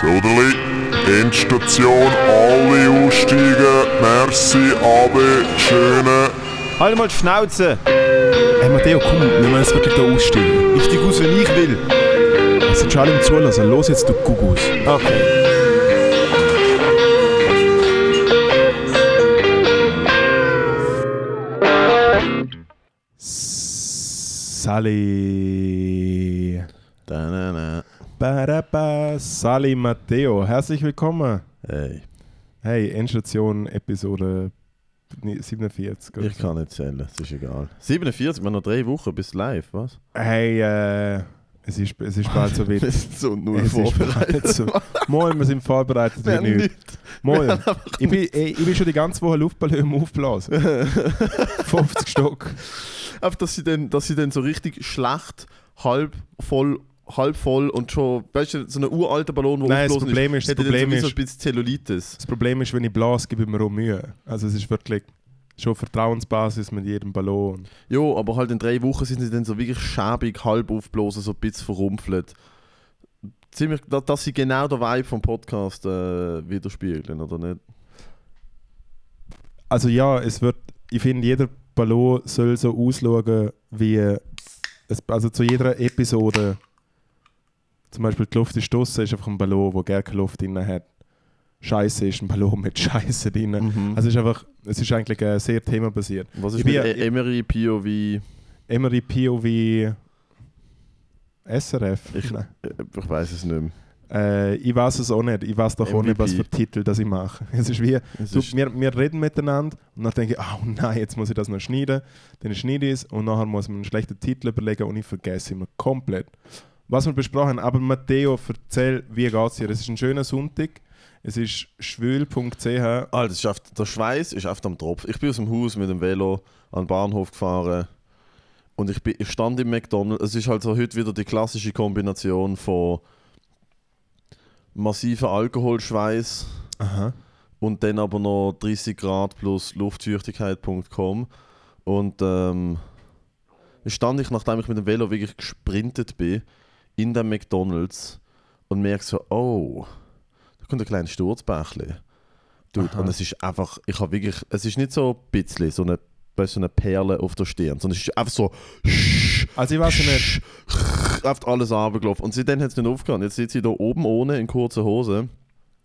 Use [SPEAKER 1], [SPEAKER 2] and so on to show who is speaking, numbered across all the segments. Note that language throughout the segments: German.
[SPEAKER 1] Soderli, Endstation, alle aussteigen. Merci, Abe, schöne.
[SPEAKER 2] Halt mal die Schnauze!
[SPEAKER 3] Hey Matteo, komm, wir müssen jetzt wirklich da aussteigen.
[SPEAKER 2] Ich steig aus, wenn ich will.
[SPEAKER 3] Es sind schon alle im Zulassen. Los jetzt, du Gugus.
[SPEAKER 2] Okay.
[SPEAKER 3] Sally. Sally Matteo. Herzlich willkommen.
[SPEAKER 4] Hey,
[SPEAKER 3] Hey, Endstation Episode 47. oder
[SPEAKER 4] ich kann nicht zählen, es ist egal. 47, wir haben noch drei Wochen bis live, was?
[SPEAKER 3] Hey, äh, es ist, es ist bald so
[SPEAKER 4] Wir
[SPEAKER 3] weit.
[SPEAKER 4] sind so null
[SPEAKER 3] Es
[SPEAKER 4] vorbereitet.
[SPEAKER 3] so. Moin, wir sind vorbereitet
[SPEAKER 4] Wir
[SPEAKER 3] wie nichts. Moin. Ich bin, ey, ich bin schon die ganze Woche Luftballon aufblasen. 50 Stock.
[SPEAKER 4] Einfach, dass sie, dann, dass sie dann so richtig schlecht, halb voll, halb voll und schon, weißt du, so einen uralten Ballon, der
[SPEAKER 3] Nein, das Problem ist, das
[SPEAKER 4] hätte dann
[SPEAKER 3] Problem ist,
[SPEAKER 4] ein bisschen Zellulitis.
[SPEAKER 3] das Problem ist, wenn ich blase, gebe ich mir auch Mühe. Also es ist wirklich schon Vertrauensbasis mit jedem Ballon.
[SPEAKER 4] Jo, aber halt in drei Wochen sind sie dann so wirklich schäbig, halb aufgeblasen, so ein bisschen verrumpelt. Ziemlich, da- dass sie genau den Vibe vom Podcast äh, widerspiegeln, oder nicht?
[SPEAKER 3] Also ja, es wird, ich finde, jeder Ballon soll so ausschauen wie, es, also zu jeder Episode, zum Beispiel die Luft ist draussen, ist einfach ein Ballon, der gerne Luft drin hat. Scheiße ist ein Ballon mit Scheiße drin.
[SPEAKER 4] Mhm.
[SPEAKER 3] Also es ist einfach, es ist eigentlich äh, sehr themenbasiert.
[SPEAKER 4] Was ist
[SPEAKER 3] ich
[SPEAKER 4] mit
[SPEAKER 3] bin
[SPEAKER 4] E- Emery, POV?
[SPEAKER 3] Emery POV SRF?
[SPEAKER 4] Ich,
[SPEAKER 3] Nein.
[SPEAKER 4] äh, ich weiß es nicht mehr.
[SPEAKER 3] Äh, ich weiß es auch nicht. Ich weiß doch auch nicht, was für
[SPEAKER 4] MVP.
[SPEAKER 3] Titel das ich mache. Es ist wie,
[SPEAKER 4] Es
[SPEAKER 3] du,
[SPEAKER 4] ist-
[SPEAKER 3] wir, wir reden miteinander und dann denke ich, oh nein, jetzt muss ich das noch schneiden. Dann schneide ich es und nachher muss man einen schlechten Titel überlegen und ich vergesse immer komplett. Was wir besprochen haben, aber Matteo, erzähl, wie geht es dir? Es ist ein schöner Sonntag. Es ist schwül.ch.
[SPEAKER 4] Alter, es ist oft, der Schweiß ist oft am Tropf. Ich bin aus dem Haus mit dem Velo an den Bahnhof gefahren und ich, bin, ich stand im McDonald's. Es ist halt so heute wieder die klassische Kombination von massiven Alkoholschweiß
[SPEAKER 3] Aha.
[SPEAKER 4] und dann aber noch 30 Grad plus Luftfeuchtigkeit.com. Und ähm, stand ich, nachdem ich mit dem Velo wirklich gesprintet bin, in dem McDonalds und merke so, oh, da kommt ein kleines
[SPEAKER 3] Aha.
[SPEAKER 4] und es ist einfach, ich habe wirklich, es ist nicht so ein bisschen so eine, so eine Perle auf der Stirn, sondern es ist einfach so,
[SPEAKER 3] Also ich weiß nicht,
[SPEAKER 4] auf alles runtergelaufen. Und seitdem hat es nicht aufgehört. Jetzt sitzt sie da oben ohne in kurzer Hose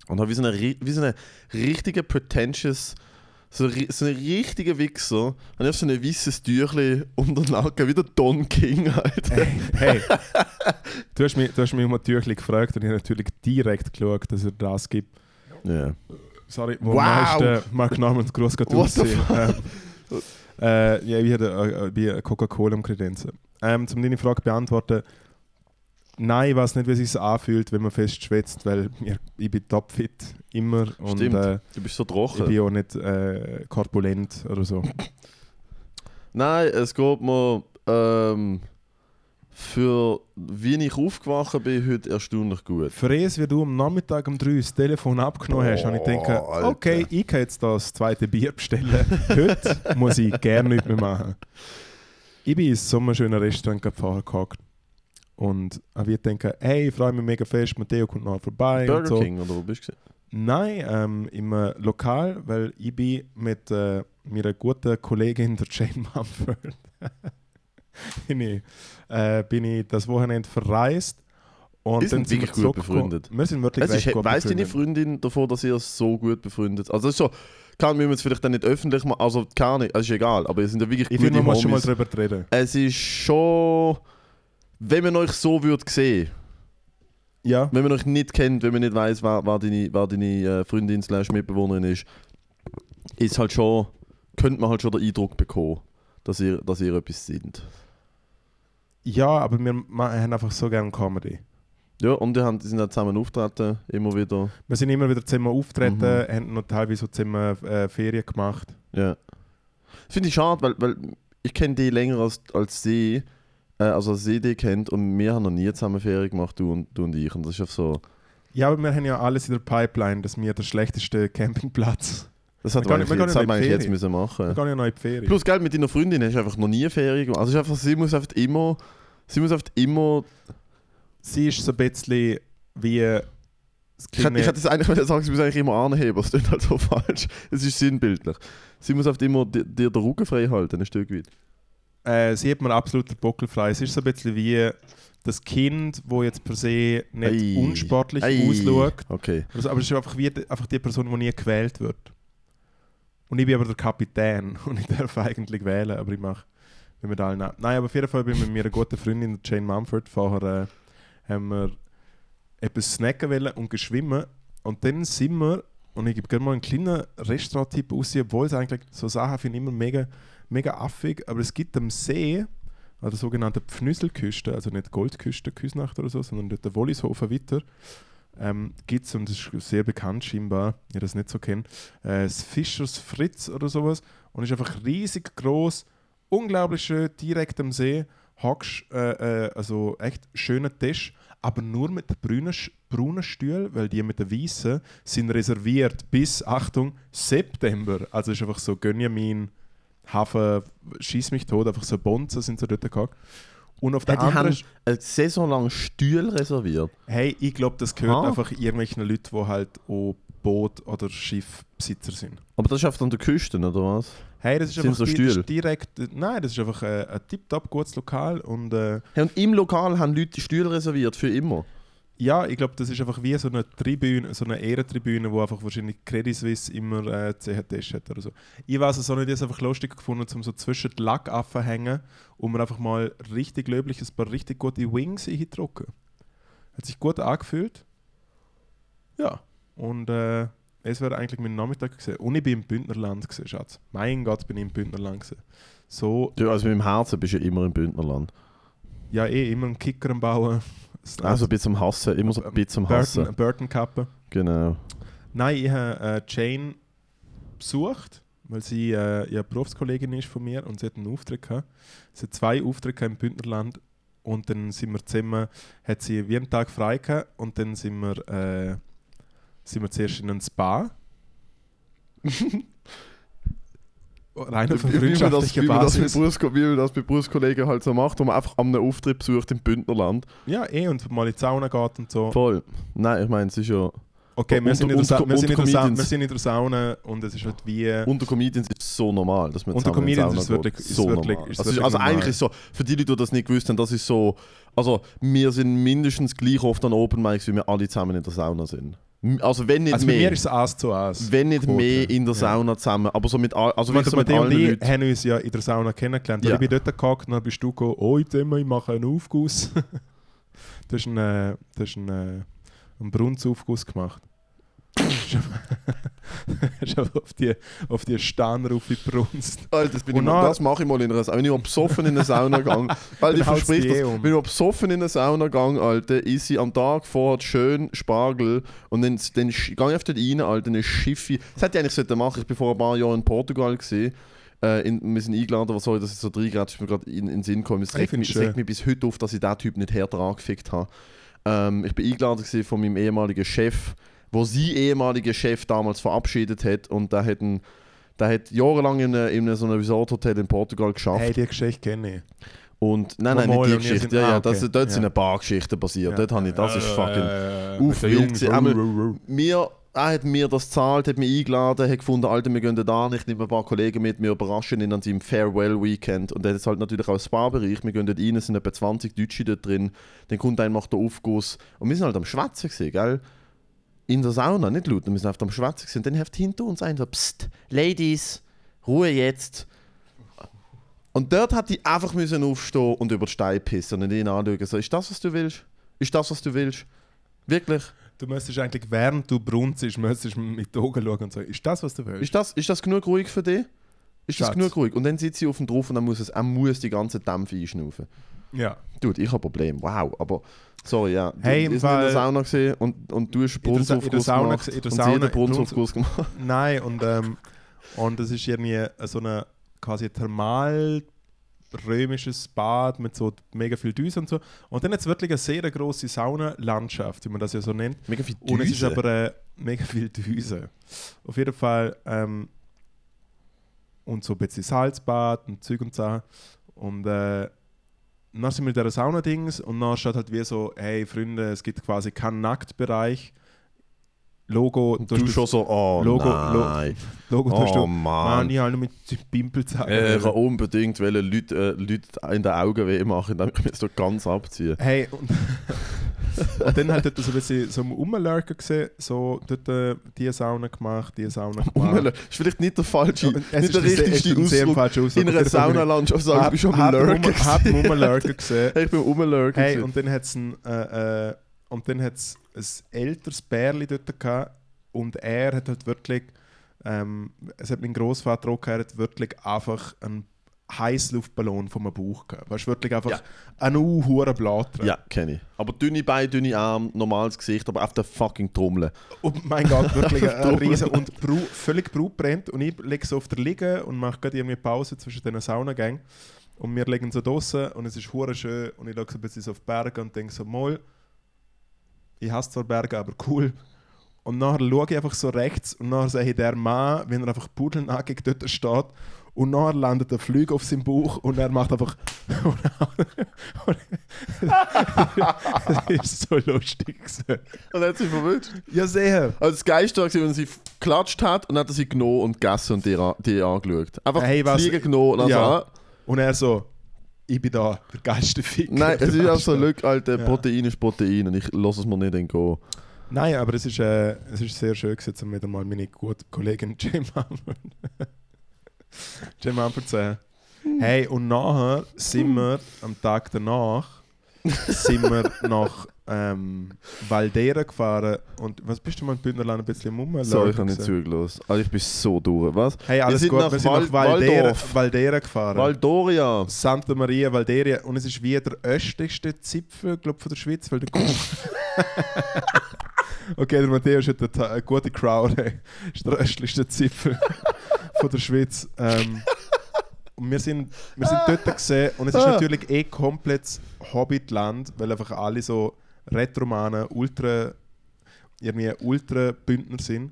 [SPEAKER 4] und hat wie so eine, wie so eine richtige pretentious, so, so eine richtige Wichser. Und ich so ein weißes Tüchli um den Nacken, wie der Don King halt.
[SPEAKER 3] hey, hey. du, hast mich, du hast mich um ein Türchen gefragt und ich habe natürlich direkt geschaut, dass er das gibt.
[SPEAKER 4] Ja.
[SPEAKER 3] Sorry, wo
[SPEAKER 4] Wow.
[SPEAKER 3] meisten Mark Namens groß geht aussehen. Ähm, äh, ja, ich hatte äh, äh, Coca-Cola am Kredenzen. Ähm, um deine Frage beantworten, nein, ich weiß nicht, wie es sich anfühlt, wenn man fest schwitzt, weil mir, ich bin topfit, immer. Und
[SPEAKER 4] Stimmt.
[SPEAKER 3] äh,
[SPEAKER 4] Du bist so
[SPEAKER 3] ich
[SPEAKER 4] trocken.
[SPEAKER 3] bin auch nicht äh, korpulent oder so.
[SPEAKER 4] Nein, es geht mir ähm, für wie ich aufgewacht bin, heute erstaunlich gut.
[SPEAKER 3] Es, wie du am Nachmittag um 3 das Telefon abgenommen hast, habe ich gedacht, okay, ich kann jetzt das zweite Bier bestellen. Heute muss ich gerne nichts mehr machen. Ich bin in so einem schönen Restaurant gerade und habe gedacht, hey, ich freue mich mega fest, Matteo kommt noch vorbei.
[SPEAKER 4] Burger
[SPEAKER 3] so.
[SPEAKER 4] King, oder wo bist du?
[SPEAKER 3] Nein, ähm, im äh, Lokal, weil ich bin mit äh, meiner guten Kollegin, der Jane Mumford, bin, ich, äh, bin ich das Wochenende verreist. Und
[SPEAKER 4] sind
[SPEAKER 3] sind
[SPEAKER 4] wirklich
[SPEAKER 3] wir
[SPEAKER 4] gut befreundet.
[SPEAKER 3] Wir sind wirklich
[SPEAKER 4] Es ist,
[SPEAKER 3] gut
[SPEAKER 4] weiss deine. Freundin davon, dass ihr so gut befreundet? Also das ist so, kann wir es vielleicht dann nicht öffentlich machen, also keine also ist egal, aber ihr sind ja wirklich
[SPEAKER 3] Ich
[SPEAKER 4] gute
[SPEAKER 3] finde, man muss schon mal drüber reden.
[SPEAKER 4] Es ist schon, wenn man euch so würde sehen,
[SPEAKER 3] Ja,
[SPEAKER 4] wenn man euch nicht kennt, wenn man nicht weiß, wer, wer deine, wer deine äh, Freundin slash Mitbewohnerin ist, ist halt schon, könnte man halt schon den Eindruck bekommen, dass ihr, dass ihr etwas sind.
[SPEAKER 3] ja aber wir haben einfach so gerne Comedy.
[SPEAKER 4] Ja, und die, haben, die sind auch zusammen auftreten, immer wieder.
[SPEAKER 3] Wir sind immer wieder zusammen auftreten,
[SPEAKER 4] Mhm.
[SPEAKER 3] haben noch teilweise so zusammen äh, Ferien gemacht.
[SPEAKER 4] Ja. Das finde ich schade, weil, weil ich kenne die länger als, als sie, äh, also als sie die kennt und wir haben noch nie zusammen Ferien gemacht, du und, du und ich. Und das ist einfach so.
[SPEAKER 3] Ja, aber wir haben ja alles in der Pipeline, dass wir der schlechteste Campingplatz.
[SPEAKER 4] Das hat man man
[SPEAKER 3] noch in
[SPEAKER 4] eigentlich jetzt müssen machen.
[SPEAKER 3] Wir gehen ja noch in die Ferien.
[SPEAKER 4] Plus, gell, mit deiner Freundin hast du einfach noch nie Ferien gemacht. Also, einfach, sie muss einfach immer. Sie muss einfach immer.
[SPEAKER 3] sie ist so ein bisschen wie
[SPEAKER 4] Ich hätte, ich hätte das eigentlich sagen, sie muss eigentlich immer anheben, aber es klingt halt so falsch. Es ist sinnbildlich. Sie muss oft immer dir, dir den Rücken frei halten, ein Stück weit.
[SPEAKER 3] Äh, sie hat mir absolut den Buckel frei. Es ist so ein bisschen wie das Kind, wo jetzt per se nicht
[SPEAKER 4] Ei.
[SPEAKER 3] unsportlich
[SPEAKER 4] Ei.
[SPEAKER 3] ausschaut.
[SPEAKER 4] Okay.
[SPEAKER 3] Also, aber es ist einfach wie die, einfach die Person, die nie gewählt wird. Und ich bin aber der Kapitän und ich darf eigentlich wählen, aber ich mache wie mit allen ab. Nein, aber auf jeden Fall bin ich mit meiner guten Freundin Jane Mumford vorher äh, haben wir etwas snacken wollen und geschwimmen und dann sind wir und ich gebe gerne mal einen kleinen Restaurant-Tipp aus, obwohl es eigentlich so Sachen finde ich immer mega, mega affig, aber es gibt am See an der sogenannten Pfnüsselküste, also nicht Goldküste, Küsnacht oder so, sondern dort der Wollishofen weiter, ähm, gibt es, und das ist sehr bekannt scheinbar, ich das nicht so kenne, äh, das Fischers Fritz oder sowas und ist einfach riesig groß, unglaublich schön, direkt am See, hockst, äh, äh, also echt schöner Tisch, aber nur mit den braunen, braunen Stühlen, weil die mit den weißen sind reserviert bis, Achtung, September. Also ist einfach so Gönjamin, Hafen, schieß mich tot, einfach so Bonzen sind so dort gehockt. Und auf der
[SPEAKER 4] Ja, die
[SPEAKER 3] anderen
[SPEAKER 4] haben eine Saison lang Stühle reserviert.
[SPEAKER 3] Hey, ich glaube, das gehört
[SPEAKER 4] Ah.
[SPEAKER 3] einfach irgendwelchen Leuten, die halt auch Boot- oder Schiffbesitzer sind.
[SPEAKER 4] Aber das ist einfach an der Küste, oder was?
[SPEAKER 3] Hey, das ist
[SPEAKER 4] Sind
[SPEAKER 3] einfach
[SPEAKER 4] so
[SPEAKER 3] das ist
[SPEAKER 4] Stühle?
[SPEAKER 3] direkt. äh, Nein, das ist einfach äh, ein tiptop gutes Lokal und äh,
[SPEAKER 4] Hey, und im Lokal haben Leute Stühle reserviert, für immer.
[SPEAKER 3] Ja, ich glaube, das ist einfach wie so eine Tribüne, so eine Ehrentribüne, wo einfach wahrscheinlich Credit Suisse immer äh, CHT hat oder so. Ich weiß es auch nicht, ich es einfach lustig gefunden, um so zwischen die Lackaffen hängen und mir einfach mal richtig löblich ein paar richtig gute Wings eindrucken. Hat sich gut angefühlt. Ja, und äh, es wäre eigentlich mein Nachmittag gewesen. Und ich bin im Bündnerland gewesen, Schatz. Mein Gott, bin ich im Bündnerland gewesen. So,
[SPEAKER 4] Du, also mit dem Herzen bist du ja immer im Bündnerland.
[SPEAKER 3] ja eh, immer einen Kicker am Bauen.
[SPEAKER 4] Also ein bisschen Hassen, immer so ein bisschen Hassen.
[SPEAKER 3] Burton, Burton Kappe.
[SPEAKER 4] Genau.
[SPEAKER 3] Nein, ich habe äh, Jane besucht, weil sie äh, ja Berufskollegin ist von mir und sie hat einen Auftritt gehabt. Sie hat zwei Aufträge im Bündnerland und dann sind wir zusammen, hat sie wie einen Tag frei gehabt und dann sind wir, äh, sind wir zuerst in ein Spa. Rein auf
[SPEAKER 4] Wie-
[SPEAKER 3] eine
[SPEAKER 4] wie man das,
[SPEAKER 3] freundschaftliche
[SPEAKER 4] wie man das, mit
[SPEAKER 3] Basis.
[SPEAKER 4] Wie man das mit Berufskollegen halt so macht, wo man einfach einem Auftritt besucht im Bündnerland.
[SPEAKER 3] Ja, eh, und mal in die Sauna geht und so.
[SPEAKER 4] Voll. Nein, ich meine, es ist ja.
[SPEAKER 3] Okay, wir
[SPEAKER 4] Unter-
[SPEAKER 3] sind, in der Sa- wir, sind in der Sa- wir sind in der Sauna und es ist halt wie...
[SPEAKER 4] Unter Comedians ist es so normal, dass man
[SPEAKER 3] Unter Comedians ist es wirklich- ist
[SPEAKER 4] so
[SPEAKER 3] wirklich-
[SPEAKER 4] normal.
[SPEAKER 3] ist
[SPEAKER 4] also,
[SPEAKER 3] wirklich
[SPEAKER 4] also
[SPEAKER 3] normal.
[SPEAKER 4] eigentlich ist so, für die Leute, die das nicht gewusst haben, das ist so, also wir sind mindestens gleich oft an Open Mics, wie wir alle zusammen in der Sauna sind. Also wenn nicht
[SPEAKER 3] Also bei
[SPEAKER 4] mehr,
[SPEAKER 3] mir ist es Ass zu Ass.
[SPEAKER 4] wenn nicht
[SPEAKER 3] Quote.
[SPEAKER 4] mehr in der
[SPEAKER 3] Ja.
[SPEAKER 4] Sauna zusammen, aber so mit, also
[SPEAKER 3] Also
[SPEAKER 4] so
[SPEAKER 3] bei
[SPEAKER 4] mit allen
[SPEAKER 3] ich
[SPEAKER 4] Leuten.
[SPEAKER 3] haben uns ja in der Sauna kennengelernt.
[SPEAKER 4] Ja.
[SPEAKER 3] Ich bin dort gehockt und dann bist du gekommen, oh, jetzt immer, ich mache einen Aufguss. du hast einen, äh, du hast einen, äh, gemacht. aber auf die, auf die Stanner aufgebrunst.
[SPEAKER 4] Alter, das, bin
[SPEAKER 3] Und
[SPEAKER 4] ich mal,
[SPEAKER 3] dann-
[SPEAKER 4] das mache ich mal in einer Sauna. Wenn ich besoffen in eine Sauna gehe, weil ich verspreche das,
[SPEAKER 3] um.
[SPEAKER 4] wenn ich besoffen in eine Sauna gehe, Alter, ist sie am Tag vorher schön Spargel und dann, dann gehe ich auf dort rein, Alter, eine Schiffe. Das hätte ich eigentlich machen. Ich bin vor ein paar Jahren in Portugal gesehen. Äh, in, wir sind eingeladen, aber sorry, dass ich so reingehe, ist mir gerade in, in den Sinn gekommen. Es
[SPEAKER 3] Ich
[SPEAKER 4] regt, mich, regt mich bis heute auf, dass ich diesen Typ nicht härter angefickt habe. Ähm, ich bin eingeladen von meinem ehemaligen Chef, wo sie ehemaliger Chef damals verabschiedet hat und der hat, ein, der hat jahrelang in, in so einem Resort-Hotel in Portugal geschafft.
[SPEAKER 3] Hey, die Geschichte kenne ich.
[SPEAKER 4] Und nein, nein, nicht die Geschichte.
[SPEAKER 3] sind-
[SPEAKER 4] Ja, ja,
[SPEAKER 3] ah,
[SPEAKER 4] das, dort sind
[SPEAKER 3] Ja.
[SPEAKER 4] ein paar Geschichten passiert.
[SPEAKER 3] Ja.
[SPEAKER 4] Dort habe ich, das ist fucking.
[SPEAKER 3] Äh,
[SPEAKER 4] Uff,
[SPEAKER 3] mit den
[SPEAKER 4] wild
[SPEAKER 3] Jungs.
[SPEAKER 4] gewesen. Einmal- Mir, er hat mir das gezahlt, hat mich eingeladen, hat gefunden, Alter, wir gehen da an, ich nehme ein paar Kollegen mit, wir überraschen ihn an seinem Farewell-Weekend. Und dann ist halt natürlich auch ein Spa-Bereich, wir gehen dort rein, es sind etwa 20 Deutsche dort drin, dann kommt einer, macht den Aufguss. Und wir sind halt am Schwätzen gewesen, gell? In der Sauna, nicht laut, wir sind einfach am Schwätzen. Und dann hat hinter uns einer so, Psst, Ladies, Ruhe jetzt. Und dort hat ich einfach müssen aufstehen und über die Steine pissen und ihn anschauen. So, ist das, was du willst? Ist das, was du willst? Wirklich?
[SPEAKER 3] Du müsstest eigentlich, während du brunst, müsstest mit den Augen schauen und sagen, ist das, was du willst?
[SPEAKER 4] Ist das, ist das genug ruhig für dich? Ist das
[SPEAKER 3] Schatz.
[SPEAKER 4] genug ruhig? Und dann sitzt sie auf dem drauf und dann muss es, er muss die ganze Dämpfe einschnaufen.
[SPEAKER 3] Ja.
[SPEAKER 4] Dude, ich habe ein Problem. Wow, aber sorry, ja. Du,
[SPEAKER 3] Hey, im
[SPEAKER 4] sind in der Sauna gesehen und, und du hast
[SPEAKER 3] der Sa- in der Sauna
[SPEAKER 4] gemacht und
[SPEAKER 3] Sauna-
[SPEAKER 4] sie hat einen Brunnensaufguss gemacht.
[SPEAKER 3] Nein, und, ähm, und das ist irgendwie so eine quasi thermal römisches Bad mit so mega viel Düse und so. Und dann hat es wirklich eine sehr große Saunalandschaft, wie man das ja so nennt.
[SPEAKER 4] Mega viel
[SPEAKER 3] Und es ist aber äh, mega viel Düse. Auf jeden Fall. Ähm, und so ein bisschen Salzbad und Zeug und Sachen. Und äh, dann sind wir in dieser Sauna-Dings und dann steht halt wie so, hey Freunde, es gibt quasi keinen Nacktbereich Logo,
[SPEAKER 4] Und du
[SPEAKER 3] das
[SPEAKER 4] schon so, oh
[SPEAKER 3] Logo-
[SPEAKER 4] nein.
[SPEAKER 3] Logo tust
[SPEAKER 4] Oh
[SPEAKER 3] du,
[SPEAKER 4] Mann.
[SPEAKER 3] ich habe nur mit dem Pimpel zeigen.
[SPEAKER 4] Äh, ich kann unbedingt Leute, äh, Leute in den Augen weh machen, indem ich mich jetzt dort ganz abziehe.
[SPEAKER 3] Hey, und, und dann halt dort so ein bisschen so Rumlurken gesehen, so dort äh, die Sauna gemacht, die Sauna gemacht.
[SPEAKER 4] Umlö- ist vielleicht nicht der falsche,
[SPEAKER 3] Ja, es
[SPEAKER 4] nicht der richtigste
[SPEAKER 3] es
[SPEAKER 4] Ausdruck.
[SPEAKER 3] Ausdruck.
[SPEAKER 4] In einer Saunalandschaft sagen, du bist am Lurken.
[SPEAKER 3] Hat
[SPEAKER 4] gewesen.
[SPEAKER 3] Rumlurken gesehen.
[SPEAKER 4] Ich bin Umlurken.
[SPEAKER 3] Hey, und dann hat es ein, äh, äh, und dann hat's ein älteres Bärli dort gehabt und er hat halt wirklich, ähm, es hat mein Großvater auch gehabt, er hat wirklich einfach einen Heißluftballon vom Bauch gehabt. Weißt du, wirklich einfach
[SPEAKER 4] Ja.
[SPEAKER 3] einen hohen Blatt.
[SPEAKER 4] Ja, kenne ich. Aber dünne Beine, dünne Arme, normales Gesicht, aber auf der fucking Trommel.
[SPEAKER 3] Und Oh mein Gott, wirklich ein riesen und Bru völlig brutbrennt und ich liege so auf der Liege und mache gerade irgendwie Pause zwischen diesen Saunagängen und wir liegen so draußen und es ist hure schön und ich schaue so ein bisschen auf die Berge und denke so, mal, ich hasse zwar Berge, aber cool. Und nachher schaue ich einfach so rechts und nachher sehe ich der Mann, wenn er einfach pudelnackig dort steht und nachher landet der Flug auf seinem Bauch und er macht einfach... das ist so lustig.
[SPEAKER 4] Und er hat sie verwünscht.
[SPEAKER 3] Ja, sehr.
[SPEAKER 4] Also das Geilste war, wenn sie geklatscht hat und dann hat er sie genommen und gegessen und die, die angeschaut. Einfach
[SPEAKER 3] Hey, was-
[SPEAKER 4] Fliegen genommen und dann
[SPEAKER 3] Ja.
[SPEAKER 4] so, ah,
[SPEAKER 3] Und er so, ich bin da, der geilste Ficker.
[SPEAKER 4] Nein, es ist auch so, look, Alter. Protein ist Protein und ich lasse es mir nicht entgehen.
[SPEAKER 3] Nein, aber es ist, äh, es ist sehr schön, gewesen, um wieder mal meine gute Kollegin Jim Amford Jim Amford zu sehen. Hey, und nachher sind wir, am Tag danach, sind wir nach ähm, Valdera gefahren. Und was bist du mal in Bündnerland ein bisschen am
[SPEAKER 4] So, ich habe nicht zugelassen. Also ich bin so durch. Was?
[SPEAKER 3] Hey, alles
[SPEAKER 4] sind
[SPEAKER 3] gut,
[SPEAKER 4] nach
[SPEAKER 3] wir sind
[SPEAKER 4] Val-
[SPEAKER 3] nach Valdera. Valdera gefahren.
[SPEAKER 4] Valdoria.
[SPEAKER 3] Santa Maria Valderia und es ist wie der östlichste Zipfel glaub, von der Schweiz, weil der Okay, der Matthäus hat eine, eine gute Crowd, ey. ist der östlichste Zipfel von der Schweiz. Ähm, und wir sind, wir sind dort gesehen und es ist
[SPEAKER 4] Ah.
[SPEAKER 3] natürlich eh komplett Hobbitland, weil einfach alle so Retromanen, Ultra, irgendwie Ultra-Bündner sind.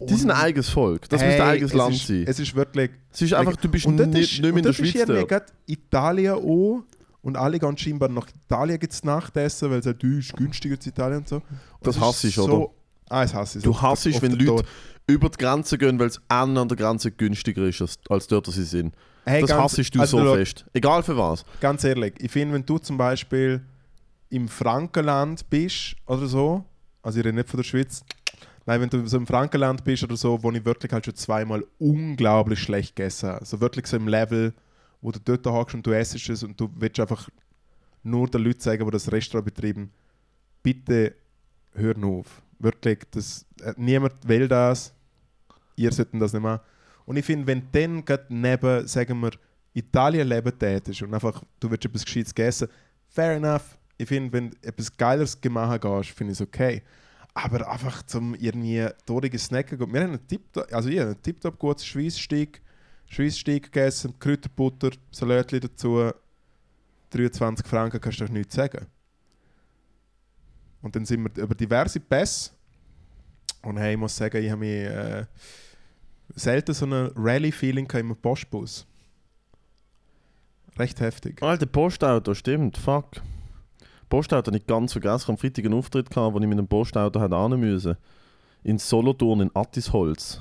[SPEAKER 4] Die sind ein
[SPEAKER 3] Und-
[SPEAKER 4] eigenes Volk. Das
[SPEAKER 3] Hey,
[SPEAKER 4] müsste ein eigenes
[SPEAKER 3] es
[SPEAKER 4] Land
[SPEAKER 3] ist,
[SPEAKER 4] sein.
[SPEAKER 3] Es ist wirklich
[SPEAKER 4] Es ist einfach, du bist
[SPEAKER 3] und
[SPEAKER 4] nicht,
[SPEAKER 3] dort
[SPEAKER 4] nicht
[SPEAKER 3] ist-
[SPEAKER 4] mehr in
[SPEAKER 3] und
[SPEAKER 4] der
[SPEAKER 3] dort ist
[SPEAKER 4] Schweiz
[SPEAKER 3] irgendwie
[SPEAKER 4] dort.
[SPEAKER 3] gerade Italien auch und alle gehen scheinbar nach Italien gibt's Nachtessen, weil es halt «Du, ist günstiger zu Italien und so. Und
[SPEAKER 4] Das hasse
[SPEAKER 3] ist
[SPEAKER 4] ich, oder?
[SPEAKER 3] Ah, das hasse ich.
[SPEAKER 4] Du
[SPEAKER 3] der- auf
[SPEAKER 4] wenn Leute
[SPEAKER 3] Tod.
[SPEAKER 4] über die Grenze gehen, weil es an an der Grenze günstiger ist, als, als dort, wo sie sind.
[SPEAKER 3] Hey,
[SPEAKER 4] das
[SPEAKER 3] ganz-
[SPEAKER 4] hassest du
[SPEAKER 3] also,
[SPEAKER 4] so fest. Egal für was.
[SPEAKER 3] Ganz ehrlich, ich finde, wenn du zum Beispiel im Frankenland bist oder so, also ich rede nicht von der Schweiz, nein, wenn du so im Frankenland bist oder so, wo ich wirklich halt schon zweimal unglaublich schlecht gegessen habe, so wirklich so im Level, wo du dort hockst und du essst es und du willst einfach nur den Leuten sagen, die das Restaurant betreiben, bitte hör auf. Wirklich, das, äh, niemand will das, ihr sollten das nicht machen. Und ich finde, wenn dann gerade neben, sagen wir, Italien leben tätest und einfach, du willst etwas Gescheites essen, fair enough. Ich finde, wenn du etwas Geileres gemacht gehst, finde ich es okay. Aber einfach zum irgendwie dorige Snacken gehen. Wir haben einen Tipptopp, also ich einen Tipptopp gutes Schweisssteak, Schweisssteak gegessen, Kräuterbutter, Salatli dazu, 23 Franken kannst du doch nichts sagen. Und dann sind wir über diverse Pässe und hey, ich muss sagen, ich habe mich äh, selten so ein Rally-Feeling im Postbus. Recht heftig.
[SPEAKER 4] Alter, Postauto, stimmt, fuck. Postauto habe ich ganz vergessen. Ich hatte am Freitag einen Auftritt, gehabt, wo ich mit einem Postauto hätte müssen. In Solothurn, in Attisholz.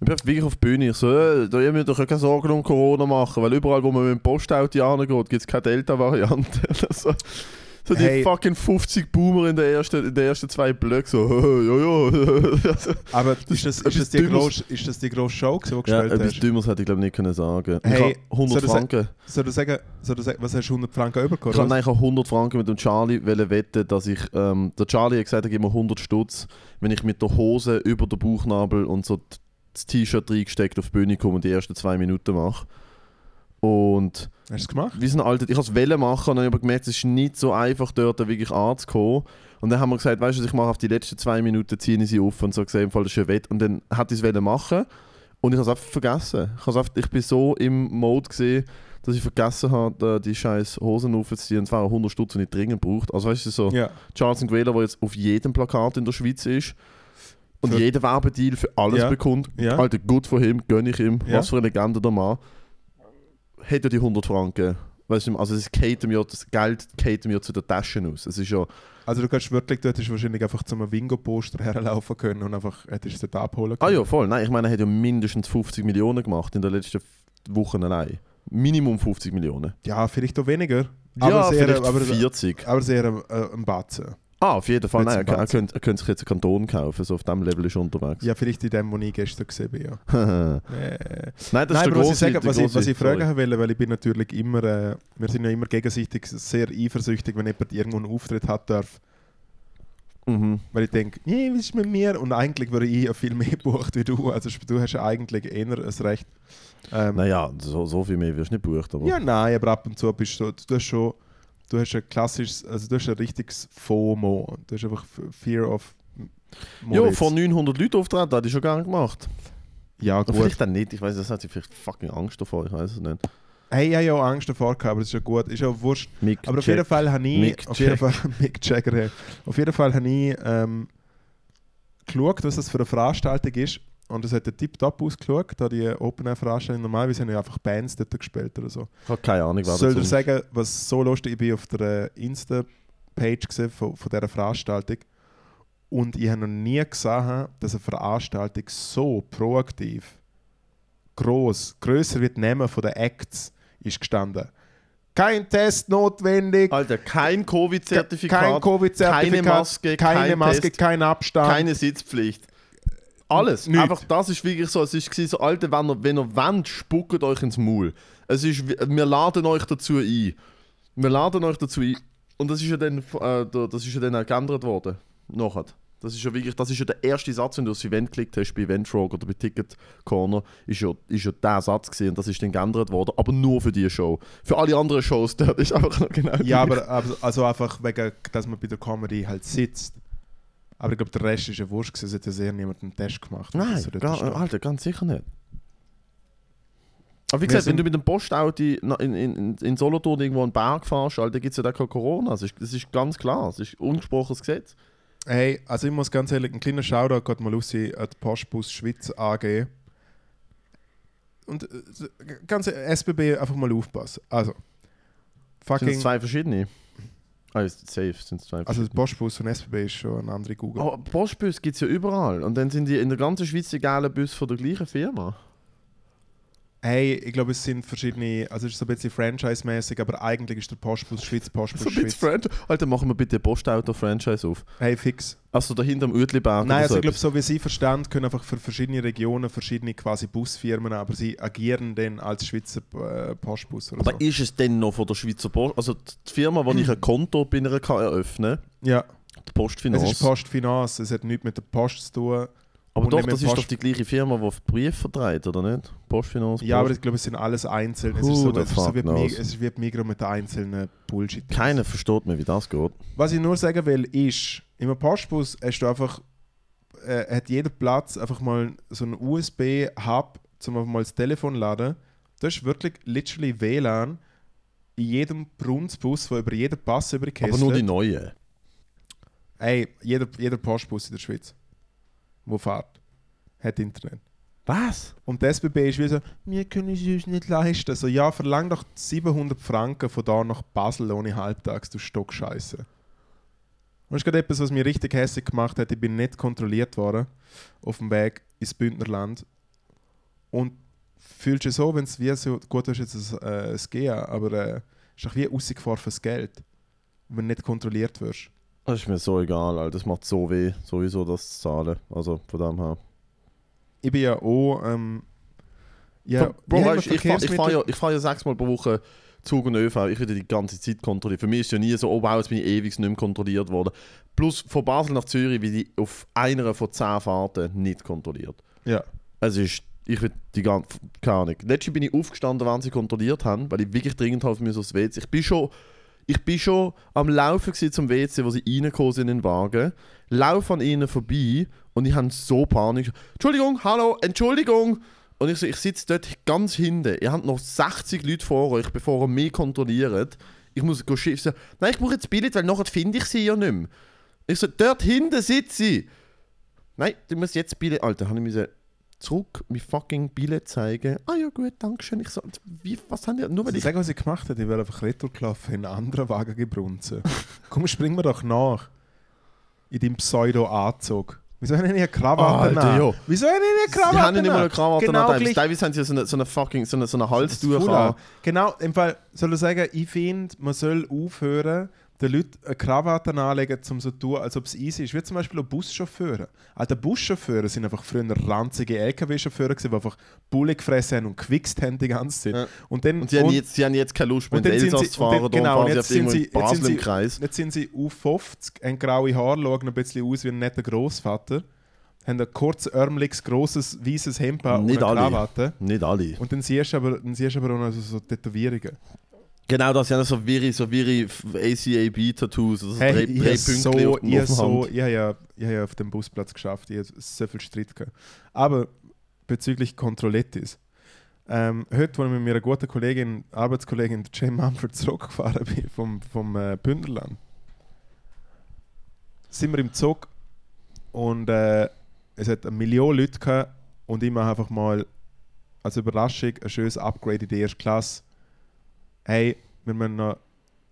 [SPEAKER 4] Ich bin wirklich auf die Bühne. Ich so, äh, da ihr müsst euch keine Sorgen um Corona machen, weil überall, wo man mit dem Postauto angeht, gibt es keine Delta-Variante. so die
[SPEAKER 3] Hey.
[SPEAKER 4] fucking 50 Boomer in den ersten, in den ersten zwei Blöcken, so, ja, ja. Also,
[SPEAKER 3] Aber ist das, ist, das die grosse, ist das die grosse Show, die du
[SPEAKER 4] ja,
[SPEAKER 3] gespielt
[SPEAKER 4] etwas
[SPEAKER 3] hast?
[SPEAKER 4] Dümmeres hätte ich glaube nicht können sagen.
[SPEAKER 3] Hey,
[SPEAKER 4] ich habe 100
[SPEAKER 3] soll das-
[SPEAKER 4] Franken.
[SPEAKER 3] Soll du sagen, soll du sagen, was hast du 100 Franken bekommen?
[SPEAKER 4] Ich habe
[SPEAKER 3] was?
[SPEAKER 4] eigentlich auch 100 Franken mit dem Charlie wetten, dass ich. Ähm, der Charlie hat gesagt, er gibt mir 100 Stutz, wenn ich mit der Hose über den Bauchnabel und so das T-Shirt reingesteckt auf die Bühne komme und die ersten zwei Minuten mache. Und
[SPEAKER 3] Hast du es gemacht?
[SPEAKER 4] wie sind alte, ich wollte es machen und dann habe ich gemerkt, es ist nicht so einfach dort wirklich anzukommen. Und dann haben wir gesagt, weißt du, ich mache auf die letzten zwei Minuten, ziehe ich sie auf und so gesehen, ist ein Wett. Und dann hat ich es machen und ich habe es einfach vergessen. Ich, einfach, ich bin so im Mode gesehen, dass ich vergessen habe, die scheiß Hosen aufzuziehen. Und waren 100 Stutz, die ich dringend braucht. Also weißt du, so
[SPEAKER 3] Ja.
[SPEAKER 4] Charles Nguela, der jetzt auf jedem Plakat in der Schweiz ist und
[SPEAKER 3] Für-
[SPEAKER 4] jeden Werbedeal für alles
[SPEAKER 3] Ja.
[SPEAKER 4] bekommt.
[SPEAKER 3] Ja.
[SPEAKER 4] Alter, gut von ihm, gönne ich ihm.
[SPEAKER 3] Ja.
[SPEAKER 4] Was für eine Legende der Mann. Hätte die 100 Franken Weißt du, also es caten mir, das Geld caten mir zu den Taschen aus. Es ist ja,
[SPEAKER 3] Also du kannst wirklich, du hättest wahrscheinlich einfach zum Wingo-Poster herlaufen können und einfach hättest es dort abholen
[SPEAKER 4] ah
[SPEAKER 3] können.
[SPEAKER 4] ja, voll. Nein, ich meine, er hat ja mindestens 50 Millionen gemacht in den letzten Wochen allein. Minimum 50 Millionen.
[SPEAKER 3] Ja, vielleicht auch weniger.
[SPEAKER 4] ja,
[SPEAKER 3] aber sehr,
[SPEAKER 4] vielleicht
[SPEAKER 3] aber,
[SPEAKER 4] 40.
[SPEAKER 3] aber sehr äh, ein Batzen.
[SPEAKER 4] Ah, auf jeden Fall. Nein, er, er, könnte, er könnte sich jetzt einen Kanton kaufen, so auf dem Level ist er unterwegs.
[SPEAKER 3] Ja, vielleicht in dem, wo ich gestern gesehen bin, ja.
[SPEAKER 4] Nein,
[SPEAKER 3] Äh,
[SPEAKER 4] das ist
[SPEAKER 3] Nein,
[SPEAKER 4] der
[SPEAKER 3] aber was ich, sagen, was, ich, was ich fragen wollte, weil ich bin natürlich immer, äh, wir sind ja immer gegenseitig sehr eifersüchtig, wenn jemand irgendwo einen Auftritt hat darf.
[SPEAKER 4] Mhm.
[SPEAKER 3] Weil ich denke, nee, was ist mit mir? Und eigentlich würde ich ja viel mehr gebucht wie du. Also du hast ja eigentlich eher ein Recht. Ähm,
[SPEAKER 4] Naja, so, so viel mehr wirst du nicht bucht, aber...
[SPEAKER 3] Ja, nein, aber ab und zu bist du, du hast schon, du hast ein klassisches, also du hast ein richtiges FOMO. Du hast einfach Fear of M-
[SPEAKER 4] Ja,
[SPEAKER 3] Moritz.
[SPEAKER 4] vor 900 Leuten auftreten, hat ich schon gerne gemacht.
[SPEAKER 3] Ja,
[SPEAKER 4] Oder
[SPEAKER 3] gut.
[SPEAKER 4] vielleicht dann nicht, ich weiß das hat sie vielleicht fucking Angst davor, ich weiß es nicht.
[SPEAKER 3] Hey, ich habe ja auch Angst davor gehabt, aber das ist ja gut. Ist ja wurscht.
[SPEAKER 4] Mick
[SPEAKER 3] Aber auf
[SPEAKER 4] Jack-
[SPEAKER 3] jeden Fall habe ich,
[SPEAKER 4] Mick
[SPEAKER 3] auf jeden. Fall, Mick Jagger, auf jeden Fall habe ich ähm, geschaut, was das für eine Veranstaltung ist. Und es hat tipptopp ausgeschaut, da die Open-Air-Veranstaltung normalerweise haben ja einfach Bands dort gespielt oder so.
[SPEAKER 4] Ich habe keine Ahnung, wer
[SPEAKER 3] Soll
[SPEAKER 4] das
[SPEAKER 3] dir sagen, was so lustig ich bin auf der äh, Insta-Page gesehen von, von dieser Veranstaltung und ich habe noch nie gesehen, dass eine Veranstaltung so proaktiv, groß, größer wird Namen von den Acts ist gestanden. Kein Test notwendig,
[SPEAKER 4] Alter, kein Covid-Zertifikat,
[SPEAKER 3] kein Covid-Zertifikat,
[SPEAKER 4] keine Maske,
[SPEAKER 3] keine
[SPEAKER 4] kein
[SPEAKER 3] Maske,
[SPEAKER 4] Test,
[SPEAKER 3] kein Abstand.
[SPEAKER 4] keine Sitzpflicht. Alles.
[SPEAKER 3] Nichts.
[SPEAKER 4] Einfach, das ist wirklich so. Es ist so, Alter, wenn ihr, wenn ihr wollt, spuckt euch ins Maul. Es ist, wir laden euch dazu ein. Wir laden euch dazu ein. Und das ist ja dann, äh, da- das ist ja dann auch geändert worden. Nachher. Das ist ja wirklich, das ist ja der erste Satz, wenn du aufs Event geklickt hast, bei Eventfrog oder bei Ticket Corner, ist ja, ist ja der Satz gewesen und das ist dann geändert worden, aber nur für diese Show. Für alle anderen Shows, dort ist einfach noch genau
[SPEAKER 3] ja, aber also einfach wegen, dass man bei der Comedy halt sitzt. Aber ich glaube, der Rest ist ja wurscht, es hat ja sehr niemand einen Test gemacht.
[SPEAKER 4] Nein, gar,
[SPEAKER 3] steht.
[SPEAKER 4] Alter, ganz sicher nicht. Aber wie gesagt, wenn
[SPEAKER 3] sind-
[SPEAKER 4] du mit dem Postauto in, in, in, in Solothurn irgendwo einen Berg fährst, Alter, gibt es ja da kein Corona. Das ist, das ist ganz klar. Das ist ungesprochenes Gesetz.
[SPEAKER 3] Hey, also ich muss ganz ehrlich, ein kleiner Shoutout geht mal raus an die Postbus Schweiz AG. Und äh, ganz ehrlich, SBB einfach mal aufpassen. Also,
[SPEAKER 4] Sind es
[SPEAKER 3] fucking.
[SPEAKER 4] zwei verschiedene? Ah, ist safe, sind es zwei
[SPEAKER 3] Also
[SPEAKER 4] verschiedene.
[SPEAKER 3] Postbus und SBB ist schon eine andere Google.
[SPEAKER 4] Aber Postbus gibt es ja überall. Und dann sind die in der ganzen Schweiz die geilen Bus von der gleichen Firma.
[SPEAKER 3] Hey, ich glaube, es sind verschiedene, also es ist so ein bisschen franchise-mäßig, aber eigentlich ist der Postbus Schweiz Postbus
[SPEAKER 4] So
[SPEAKER 3] Schweiz.
[SPEAKER 4] Franchise. Alter, machen wir bitte Postauto-Franchise auf.
[SPEAKER 3] Hey, fix.
[SPEAKER 4] Also dahinter am Uetliberg
[SPEAKER 3] Nein, also
[SPEAKER 4] so
[SPEAKER 3] ich glaube, so wie sie verstanden, können einfach für verschiedene Regionen verschiedene quasi Busfirmen, aber sie agieren dann als Schweizer äh, Postbus oder
[SPEAKER 4] Aber
[SPEAKER 3] so.
[SPEAKER 4] ist es denn noch von der Schweizer Post? Also die Firma, wo ich ein Konto bei einer kann eröffnen
[SPEAKER 3] Ja,
[SPEAKER 4] die
[SPEAKER 3] es
[SPEAKER 4] Postfinanz.
[SPEAKER 3] ist Postfinance, es hat nichts mit der Post zu tun.
[SPEAKER 4] Aber doch, das ist doch die gleiche Firma, die Brief vertreibt, oder nicht? Postfinanz.
[SPEAKER 3] Ja, aber ich glaube, es sind alles einzeln. Es ist so, es so die? Mig- es die Migros mit den einzelnen bullshit
[SPEAKER 4] Keiner versteht mehr, wie das geht.
[SPEAKER 3] Was ich nur sagen will, ist, im Postbus hast du einfach, äh, hat jeder Platz einfach mal so einen USB-Hub, zum einfach mal das Telefon zu laden. Das ist wirklich literally WLAN in jedem Brunsbus, der über jeden Pass über die
[SPEAKER 4] Aber nur die neuen.
[SPEAKER 3] Ey, jeder, jeder Postbus in der Schweiz, wo fährt, hat Internet.
[SPEAKER 4] Was?
[SPEAKER 3] Und die SBB ist wie so, wir können es uns nicht leisten. So, ja, verlang doch 700 Franken von da nach Basel ohne Halbtags, du Stockscheiße. Und das ist gerade etwas, was mich richtig hässlich gemacht hat. Ich bin nicht kontrolliert worden auf dem Weg ins Bündnerland. Und fühlst du so, wenn es wie so, gut, hast jetzt ein, äh, GEA, aber äh, es ist doch wie rausgefahren fürs Geld, wenn du nicht kontrolliert wirst.
[SPEAKER 4] Das ist mir so egal, Alter. Das macht so weh, sowieso das zu zahlen. Also von dem her.
[SPEAKER 3] Ich bin ja auch, ähm, ja,
[SPEAKER 4] Bro, weißt, ich fahre ich fahr ja, ich fahr ja sechsmal pro Woche Zug und ÖV. Ich werde die ganze Zeit kontrolliert. Für mich ist ja nie so, oh wow, jetzt bin ich ewig nicht mehr kontrolliert worden. Plus von Basel nach Zürich werde ich auf einer von zehn Fahrten nicht kontrolliert.
[SPEAKER 3] Ja.
[SPEAKER 4] Es ist, ich will die ganze, keine Ahnung. Letztes bin ich aufgestanden, wenn sie kontrolliert haben, weil ich wirklich dringend haben müssen aufs WC. Ich bin schon, ich bin schon am Laufen zum WC, wo sie reingekommen sind in den Wagen. Lauf an ihnen vorbei und ich habe so Panik. Entschuldigung, hallo, Entschuldigung. Und ich so, ich sitze dort ganz hinten. Ihr habt noch 60 Leute vor euch, bevor ihr mich kontrolliert. Ich muss go schiff. So, Nein, ich brauche jetzt Billett, weil nachher finde ich sie ja nicht mehr. Ich so, dort hinten sitze ich. Nein, du musst jetzt Billett. Alter, habe ich müssen zurück mein fucking Billett zeigen. Ah ja gut, danke schön. Ich so, wie, was haben die? Nur weil
[SPEAKER 3] Also
[SPEAKER 4] ich...
[SPEAKER 3] sag, was ich gemacht habe, ich wäre einfach retour gelaufen in einen anderen Wagen gebrunzen. Komm, spring mir doch nach. In deinem Pseudo-Anzug. Wieso haben die nicht eine Krawatte
[SPEAKER 4] Alter, jo.
[SPEAKER 3] Wieso haben die nicht eine Krawatte
[SPEAKER 4] Die haben nicht mal eine Krawatte
[SPEAKER 3] genau
[SPEAKER 4] an. Teilweise, haben sie so eine, so eine fucking, so eine, so eine Halstuch an.
[SPEAKER 3] Genau, im Fall soll ich sagen, ich finde, man soll aufhören, den Leuten eine Krawatte anlegen, um so zu tun, als ob es easy ist. Wie zum Beispiel auch Buschauffeure. Alte Buschauffeure sind einfach früher ranzige LKW-Chauffeure, die einfach Bulle gefressen haben und gewichst haben die ganze Zeit.
[SPEAKER 4] Ja.
[SPEAKER 3] Und, dann,
[SPEAKER 4] Und sie haben, jetzt, sie haben jetzt keine Lust mehr,
[SPEAKER 3] und dann
[SPEAKER 4] den Elsass
[SPEAKER 3] sie-
[SPEAKER 4] zu
[SPEAKER 3] und
[SPEAKER 4] fahren.
[SPEAKER 3] genau,
[SPEAKER 4] fahren
[SPEAKER 3] und
[SPEAKER 4] sie
[SPEAKER 3] jetzt
[SPEAKER 4] auf
[SPEAKER 3] sind sie-
[SPEAKER 4] in
[SPEAKER 3] jetzt sind
[SPEAKER 4] Basel
[SPEAKER 3] sie-
[SPEAKER 4] im Kreis.
[SPEAKER 3] Jetzt sind sie auf 50, haben graue Haare, schauen ein bisschen aus wie ein netter Großvater, haben ein kurz ärmeliges, grosses, weißes Hemd und eine
[SPEAKER 4] alle.
[SPEAKER 3] Krawatte.
[SPEAKER 4] Nicht alle.
[SPEAKER 3] Und dann siehst du aber, dann siehst du aber auch noch so, so Tätowierungen.
[SPEAKER 4] Genau, das sind so wirre, so wirre ACAB-Tattoos. Also
[SPEAKER 3] Hey,
[SPEAKER 4] drei,
[SPEAKER 3] ich
[SPEAKER 4] drei
[SPEAKER 3] habe so,
[SPEAKER 4] Pünktchen
[SPEAKER 3] ich so, ich habe ja, ich habe ja auf dem Busplatz geschafft, ich habe so viel Streit gehabt. Aber bezüglich Controlettis. Ähm, heute, als ich mit meiner guten Kollegin, Arbeitskollegin Jane Mumford zurückgefahren bin vom, vom äh, Bündnerland, sind wir im Zug und äh, es hat eine Million Leute gehabt und ich mache einfach mal als Überraschung ein schönes Upgrade in die erste Klasse. Hey, wir müssen noch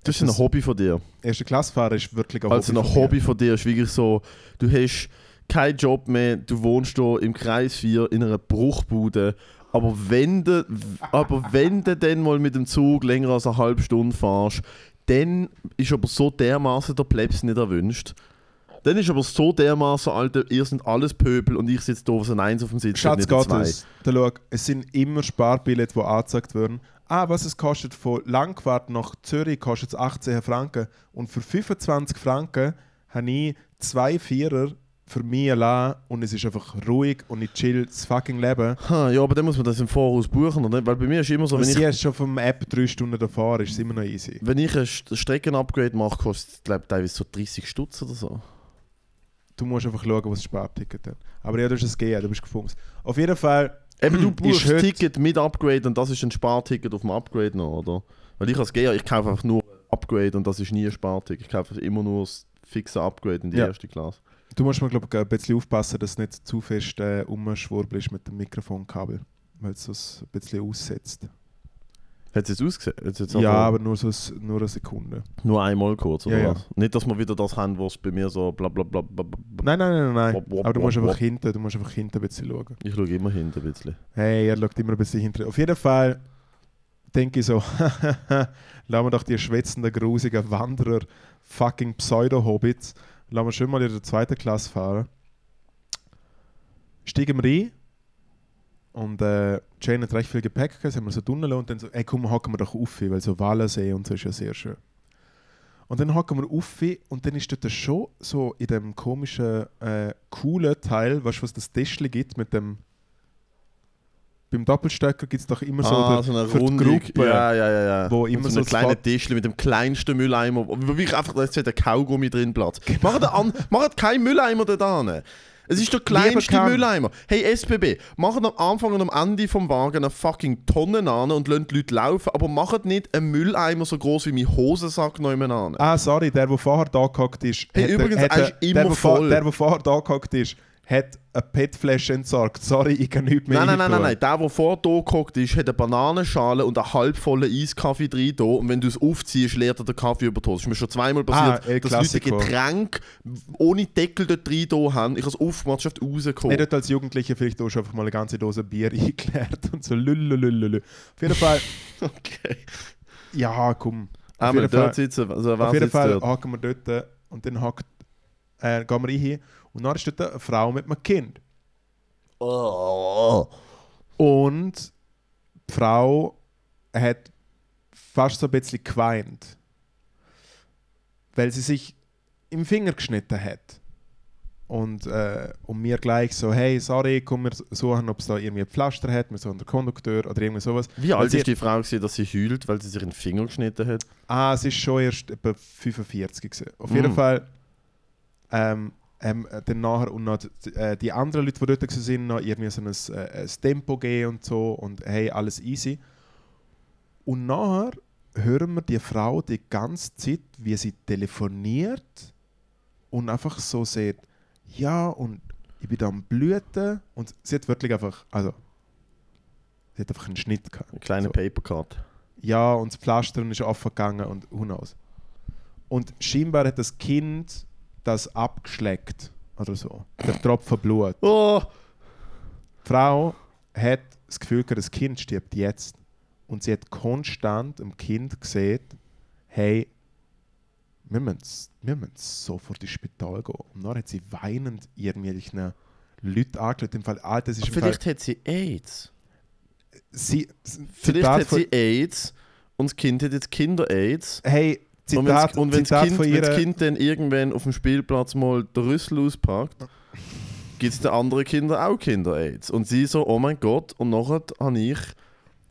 [SPEAKER 4] Das ist ein Hobby von dir.
[SPEAKER 3] erste Klasse fahren ist wirklich ein
[SPEAKER 4] Also
[SPEAKER 3] Hobby
[SPEAKER 4] ein
[SPEAKER 3] von mir.
[SPEAKER 4] Hobby von dir ist wirklich so, du hast keinen Job mehr, du wohnst hier im Kreis 4 in einer Bruchbude, aber wenn du, aber wenn du dann mal mit dem Zug länger als eine halbe Stunde fährst, dann ist aber so dermaßen der Plebs nicht erwünscht. Dann ist aber so dermaßen, Alter, ihr sind alles Pöbel und ich sitze da so ein Eins auf dem Sitz,
[SPEAKER 3] Schatz
[SPEAKER 4] ein.
[SPEAKER 3] Gottes, da schau, es sind immer Sparbillette, die angezeigt werden. Ah, was es kostet von Langquart nach Zürich, kostet es 18 Franken. Und für 25 Franken habe ich zwei Vierer für mich allein und es ist einfach ruhig und ich chill das fucking Leben.
[SPEAKER 4] Ha, ja, aber dann muss man das im Voraus buchen, oder? Weil bei mir ist immer so, wenn
[SPEAKER 3] sie
[SPEAKER 4] ich,
[SPEAKER 3] hast schon vom App drei Stunden davor, ist es immer noch easy.
[SPEAKER 4] wenn ich ein St- Streckenupgrade mache, kostet es, glaube teilweise so 30 Stutz oder so.
[SPEAKER 3] Du musst einfach schauen, was das Sparticket hat. Aber ja, du hast es gegeben, du bist gefunden. Auf jeden Fall,
[SPEAKER 4] Eben, du
[SPEAKER 3] Ist
[SPEAKER 4] buchst
[SPEAKER 3] heute-
[SPEAKER 4] Ticket mit Upgrade und das ist ein Sparticket auf dem Upgrade noch, oder? Weil ich als Geher, ich kaufe einfach nur Upgrade und das ist nie ein Sparticket. Ich kaufe immer nur das fixe Upgrade in die
[SPEAKER 3] Ja.
[SPEAKER 4] erste Klasse.
[SPEAKER 3] du musst mal glaub, ich, ein bisschen aufpassen, dass du nicht zu fest äh, umschwurbelst mit dem Mikrofonkabel, weil es das ein bisschen aussetzt.
[SPEAKER 4] Hat es jetzt ausgesehen?
[SPEAKER 3] Ja, aber nur, so, nur eine Sekunde.
[SPEAKER 4] Nur einmal kurz, oder
[SPEAKER 3] Ja, ja.
[SPEAKER 4] was? Nicht, dass wir wieder das haben, was bei mir so bla bla bla bla. bla.
[SPEAKER 3] Nein, nein, nein, nein.
[SPEAKER 4] Wop, wop,
[SPEAKER 3] Aber du musst
[SPEAKER 4] wop,
[SPEAKER 3] einfach hinten, du musst einfach hinten ein bisschen schauen.
[SPEAKER 4] Ich schaue immer hinten ein bisschen.
[SPEAKER 3] Hey, er schaut immer ein bisschen hinten. Auf jeden Fall denke ich so, lassen wir doch die schwätzenden, grusigen Wanderer, fucking Pseudo-Hobbits, lassen wir schon mal in der zweiten Klasse fahren. Steigen wir rein und äh, Jane hat recht viel Gepäck gehabt, sie haben wir so Tunnel und dann so, ey komm, hocken wir doch auf, weil so Wallensee und so ist ja sehr schön. Und dann hocken wir auf und dann ist dort schon so in dem komischen, äh, coolen Teil, weißt du, was das Tischli gibt mit dem beim Doppelstöcker gibt es doch immer so,
[SPEAKER 4] ah,
[SPEAKER 3] der,
[SPEAKER 4] so eine
[SPEAKER 3] für
[SPEAKER 4] Runde.
[SPEAKER 3] Gruppe,
[SPEAKER 4] Ja, ja, ja. ja.
[SPEAKER 3] wo
[SPEAKER 4] Und
[SPEAKER 3] immer
[SPEAKER 4] so
[SPEAKER 3] so
[SPEAKER 4] ein kleines Tischchen mit dem kleinsten Mülleimer, wo wirklich einfach, da ist ein Kaugummi drin Platz.
[SPEAKER 3] Genau.
[SPEAKER 4] Macht, an, macht keinen Mülleimer da dran. Es ist der kleinste. Mülleimer. Hey SBB, macht am Anfang und am Ende vom Wagen eine fucking Tonne an und lasst die Leute laufen, aber macht nicht einen Mülleimer so groß wie mein Hosensack noch an.
[SPEAKER 3] Ah, sorry, der, der vorher da gehockt ist.
[SPEAKER 4] Hey,
[SPEAKER 3] hat-
[SPEAKER 4] übrigens,
[SPEAKER 3] hat-
[SPEAKER 4] er ist immer
[SPEAKER 3] der, der, vor-
[SPEAKER 4] voll.
[SPEAKER 3] Der, der vorher da gehockt ist, hat eine PET-Flasche entsorgt. Sorry, ich kann nichts mehr
[SPEAKER 4] Nein, nein, nein, nein, nein. Der, der vor dir gehockt ist, hat eine Bananenschale und einen halbvollen Eiskaffee drin. Und wenn du es aufziehst, leert er den Kaffee über. Das ist mir schon zweimal passiert,
[SPEAKER 3] Ah,
[SPEAKER 4] dass Leute
[SPEAKER 3] Clasico.
[SPEAKER 4] Getränk ohne Deckel dort drin haben. Ich habe es aufgemacht,
[SPEAKER 3] Ich
[SPEAKER 4] rausgekommen.
[SPEAKER 3] dort als Jugendlicher vielleicht auch schon einfach mal eine ganze Dose Bier eingeklärt und so lülülülülü. Auf jeden Fall,
[SPEAKER 4] Okay.
[SPEAKER 3] ja, komm. Auf
[SPEAKER 4] Einmal
[SPEAKER 3] jeden Fall,
[SPEAKER 4] dort sitzen. Also,
[SPEAKER 3] auf jeden Fall hocken wir dort und dann hockt, äh, gehen wir rein und dann ist dort eine Frau mit einem Kind.
[SPEAKER 4] Oh.
[SPEAKER 3] Und die Frau hat fast so ein bisschen geweint, weil sie sich im Finger geschnitten hat. Und, äh, und mir gleich so, hey, sorry, komm, wir suchen, ob es da irgendwie ein Pflaster hat, wir suchen den Kondukteur oder irgendwie sowas.
[SPEAKER 4] Wie alt ist die Frau, gewesen, dass sie heult, weil sie sich in den Finger geschnitten hat?
[SPEAKER 3] Ah, es ist schon erst etwa 45 gewesen. Auf jeden
[SPEAKER 4] Mm.
[SPEAKER 3] Fall, ähm, ähm, äh, dann nachher und noch die, äh, die anderen Leute, die dort waren, sind noch irgendwie so ein, äh, ein Tempo gehen und so und hey, alles easy. Und nachher hören wir die Frau die ganze Zeit, wie sie telefoniert und einfach so sagt, ja und ich bin da am Blüten und sie hat wirklich einfach, also, sie hat einfach einen Schnitt gehabt.
[SPEAKER 4] Eine kleine
[SPEAKER 3] So.
[SPEAKER 4] Papercard.
[SPEAKER 3] Ja, und das Pflaster ist offen gegangen und who knows. Und scheinbar hat das Kind das abgeschleckt oder so. Der Tropfen Blut.
[SPEAKER 4] Oh!
[SPEAKER 3] Die Frau hat das Gefühl, gehabt, das Kind stirbt jetzt. Und sie hat konstant dem Kind gesehen, hey, wir müssen, wir müssen sofort ins Spital gehen. Und dann hat sie weinend irgendwelchen Leuten angelegt. Im Fall, ah, das ist im Fall,
[SPEAKER 4] Vielleicht hat sie AIDS.
[SPEAKER 3] sie,
[SPEAKER 4] Vielleicht
[SPEAKER 3] Zitat
[SPEAKER 4] hat sie AIDS und das Kind hat jetzt Kinder-AIDS.
[SPEAKER 3] hey, Zitat,
[SPEAKER 4] wenn's- und wenn das kind, das
[SPEAKER 3] ihrer,
[SPEAKER 4] kind dann irgendwann auf dem Spielplatz mal den Rüssel auspackt, gibt es den anderen Kindern auch Kinder-AIDS. Und sie so, oh mein Gott, und nachher habe ich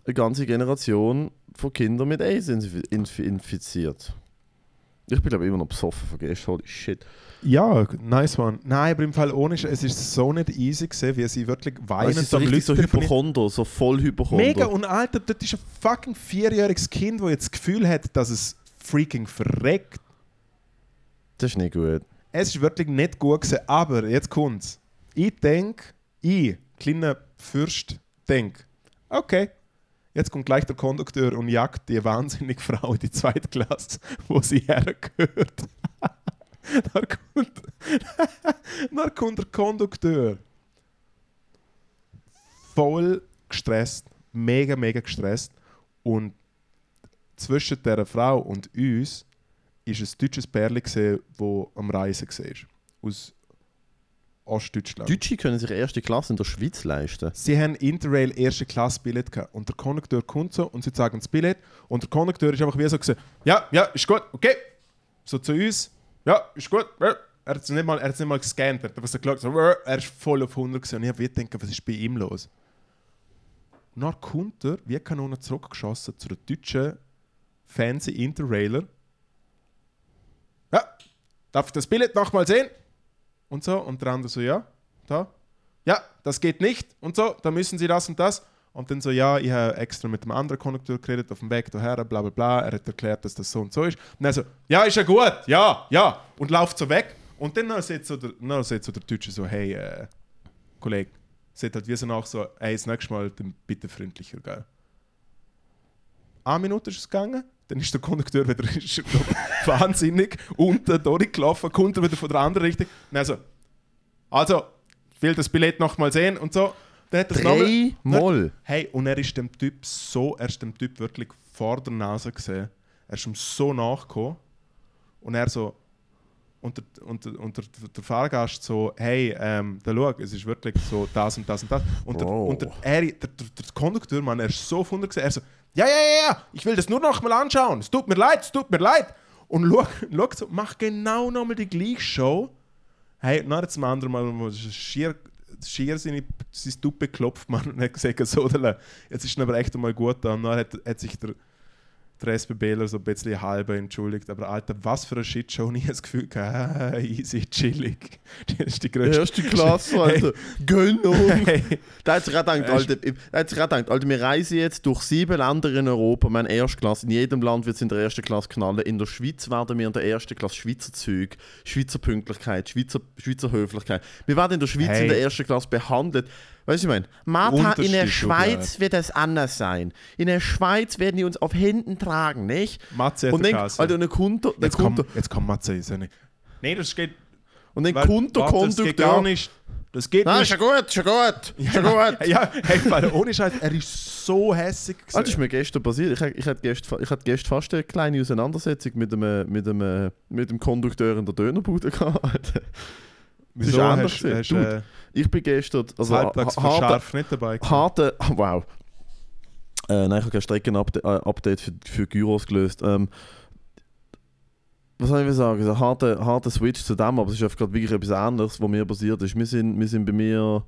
[SPEAKER 4] eine ganze Generation von Kindern mit AIDS infi- infiziert. Ich bin glaube ich immer noch besoffen von gestern, holy shit.
[SPEAKER 3] Ja, nice one. Nein, aber im Fall ohne Sch- es ist so nicht easy gewesen, wie sie wirklich
[SPEAKER 4] Es
[SPEAKER 3] weinend
[SPEAKER 4] ist so richtig so Hypochonder, so voll Hypochonder.
[SPEAKER 3] Mega, und Alter, dort ist ein fucking vierjähriges Kind, das jetzt das Gefühl hat, dass es freaking verreckt.
[SPEAKER 4] Das ist nicht gut.
[SPEAKER 3] Es ist wirklich nicht gut gewesen, aber jetzt kommt's. Ich denke, ich, kleiner Fürst, denke, okay, jetzt kommt gleich der Kondukteur und jagt die wahnsinnige Frau in die zweite Klasse, wo sie hergehört. dann, kommt, dann kommt der Kondukteur. Voll gestresst, mega, mega gestresst. Und zwischen dieser Frau und uns ist ein deutsches Pärchen gesehen, das am Reisen war. Aus Ostdeutschland.
[SPEAKER 4] Deutsche können sich erste Klasse in der Schweiz leisten.
[SPEAKER 3] Sie haben Interrail erste Klasse Billett gehabt und der Kondukteur kommt so und sie sagen das Billett und der Kondukteur ist einfach wie so gesagt, ja, ja, ist gut, okay. So zu uns, ja, ist gut. Er hat es nicht mal, er hat's nicht mal gescannt, er hat so geschaut, so, er ist voll auf 100 gewesen. und ich habe gedacht, was ist bei ihm los? Und dann kommt er, wie Kanone zurückgeschossen zu der deutschen fancy Interrailer. Ja, darf ich das Billett nochmal sehen? Und so, und der andere so, ja, da, ja, das geht nicht und so, da müssen Sie das und das. Und dann so, ja, ich habe extra mit dem anderen Kondukteur geredet auf dem Weg daher, bla bla bla. Er hat erklärt, dass das so und so ist. Und er so, ja, ist ja gut, ja, ja. Und läuft so weg. Und dann sagt so so der Deutsche so, hey, äh, Kollege, sagt halt wie so nach so, hey, das nächste Mal dann bitte freundlicher, gell. Eine Minute ist es gegangen, dann ist der Kondukteur wieder er wahnsinnig unten durchgelaufen, kommt er wieder von der anderen Richtung. Und so, also, ich will das Billett noch mal sehen und so. Dann hat nochmal-
[SPEAKER 4] Dreimal.
[SPEAKER 3] Hey, und er ist dem Typ so, er ist dem Typ wirklich vor der Nase gesehen. Er ist ihm so nachgekommen. Und er so, und der, und der, und der, der Fahrgast so, hey, ähm, da schau, es ist wirklich so das und das und das. Und der, und der, er, der, der, der Kondukteur, Mann, er ist so von gesehen. Er so, ja, ja, ja, ja, ich will das nur noch mal anschauen. Es tut mir leid, es tut mir leid. Und schau, so, mach genau nochmal die gleiche Show. Hey, hat zum anderen Mal schier, schier seine, sein Tuppe geklopft, man, und hat gesagt, so, jetzt ist es aber echt einmal gut. Und dann hat, hat sich der, der SBBler so ein bisschen halber entschuldigt. Aber Alter, was für eine Shitshow. Und ich habe das Gefühl, gehabt, ah, easy, chillig. Das ist die größte.
[SPEAKER 4] Erste Klasse, Alter.
[SPEAKER 3] Hey,
[SPEAKER 4] Da hat sich auch gedacht, Alter, da hat sich gedacht, Alter, wir reisen jetzt durch sieben Länder in Europa, wir haben Erstklasse. In jedem Land wird es in der ersten Klasse knallen. In der Schweiz werden wir in der ersten Klasse Schweizer Zeug, Schweizer Pünktlichkeit, Schweizer, Schweizer Höflichkeit. Wir werden in der Schweiz
[SPEAKER 3] Hey.
[SPEAKER 4] in der ersten Klasse behandelt. Weißt du, ich meine, Martha, in der Schweiz wird es anders sein. In der Schweiz werden die uns auf Händen tragen, nicht?
[SPEAKER 3] Matze
[SPEAKER 4] Und dann,
[SPEAKER 3] Kasse.
[SPEAKER 4] Alter, kommt der, dann
[SPEAKER 3] jetzt
[SPEAKER 4] kommt
[SPEAKER 3] kommt,
[SPEAKER 4] der,
[SPEAKER 3] jetzt kommt Matze. Ist ja nicht. Nee, das geht.
[SPEAKER 4] und
[SPEAKER 3] Das geht gar nicht. Das geht
[SPEAKER 4] Nein,
[SPEAKER 3] nicht.
[SPEAKER 4] ja gut, ist ja gut, ja gut.
[SPEAKER 3] Ja, hey, weil ohne Scheiß, er ist so hässig.
[SPEAKER 4] Ah, das ist
[SPEAKER 3] gewesen.
[SPEAKER 4] mir gestern passiert. Ich, ich, hatte gestern, ich hatte gestern fast eine kleine Auseinandersetzung mit dem, mit dem, mit dem Kondukteur in der Dönerbude gehabt.
[SPEAKER 3] Wieso
[SPEAKER 4] ist anders
[SPEAKER 3] hast, hast, äh,
[SPEAKER 4] Ich bin gestern.
[SPEAKER 3] das
[SPEAKER 4] Also,
[SPEAKER 3] halbtags
[SPEAKER 4] ha- harter,
[SPEAKER 3] verschärft nicht dabei. gewesen?
[SPEAKER 4] harter. Wow. Äh, nein, ich habe kein Streckenupdate für, für Gyros gelöst. Ähm, was soll ich sagen? Ein harter, harter Switch zu dem, aber es ist einfach gerade wirklich etwas anderes, was mir passiert ist. Wir sind, wir sind bei mir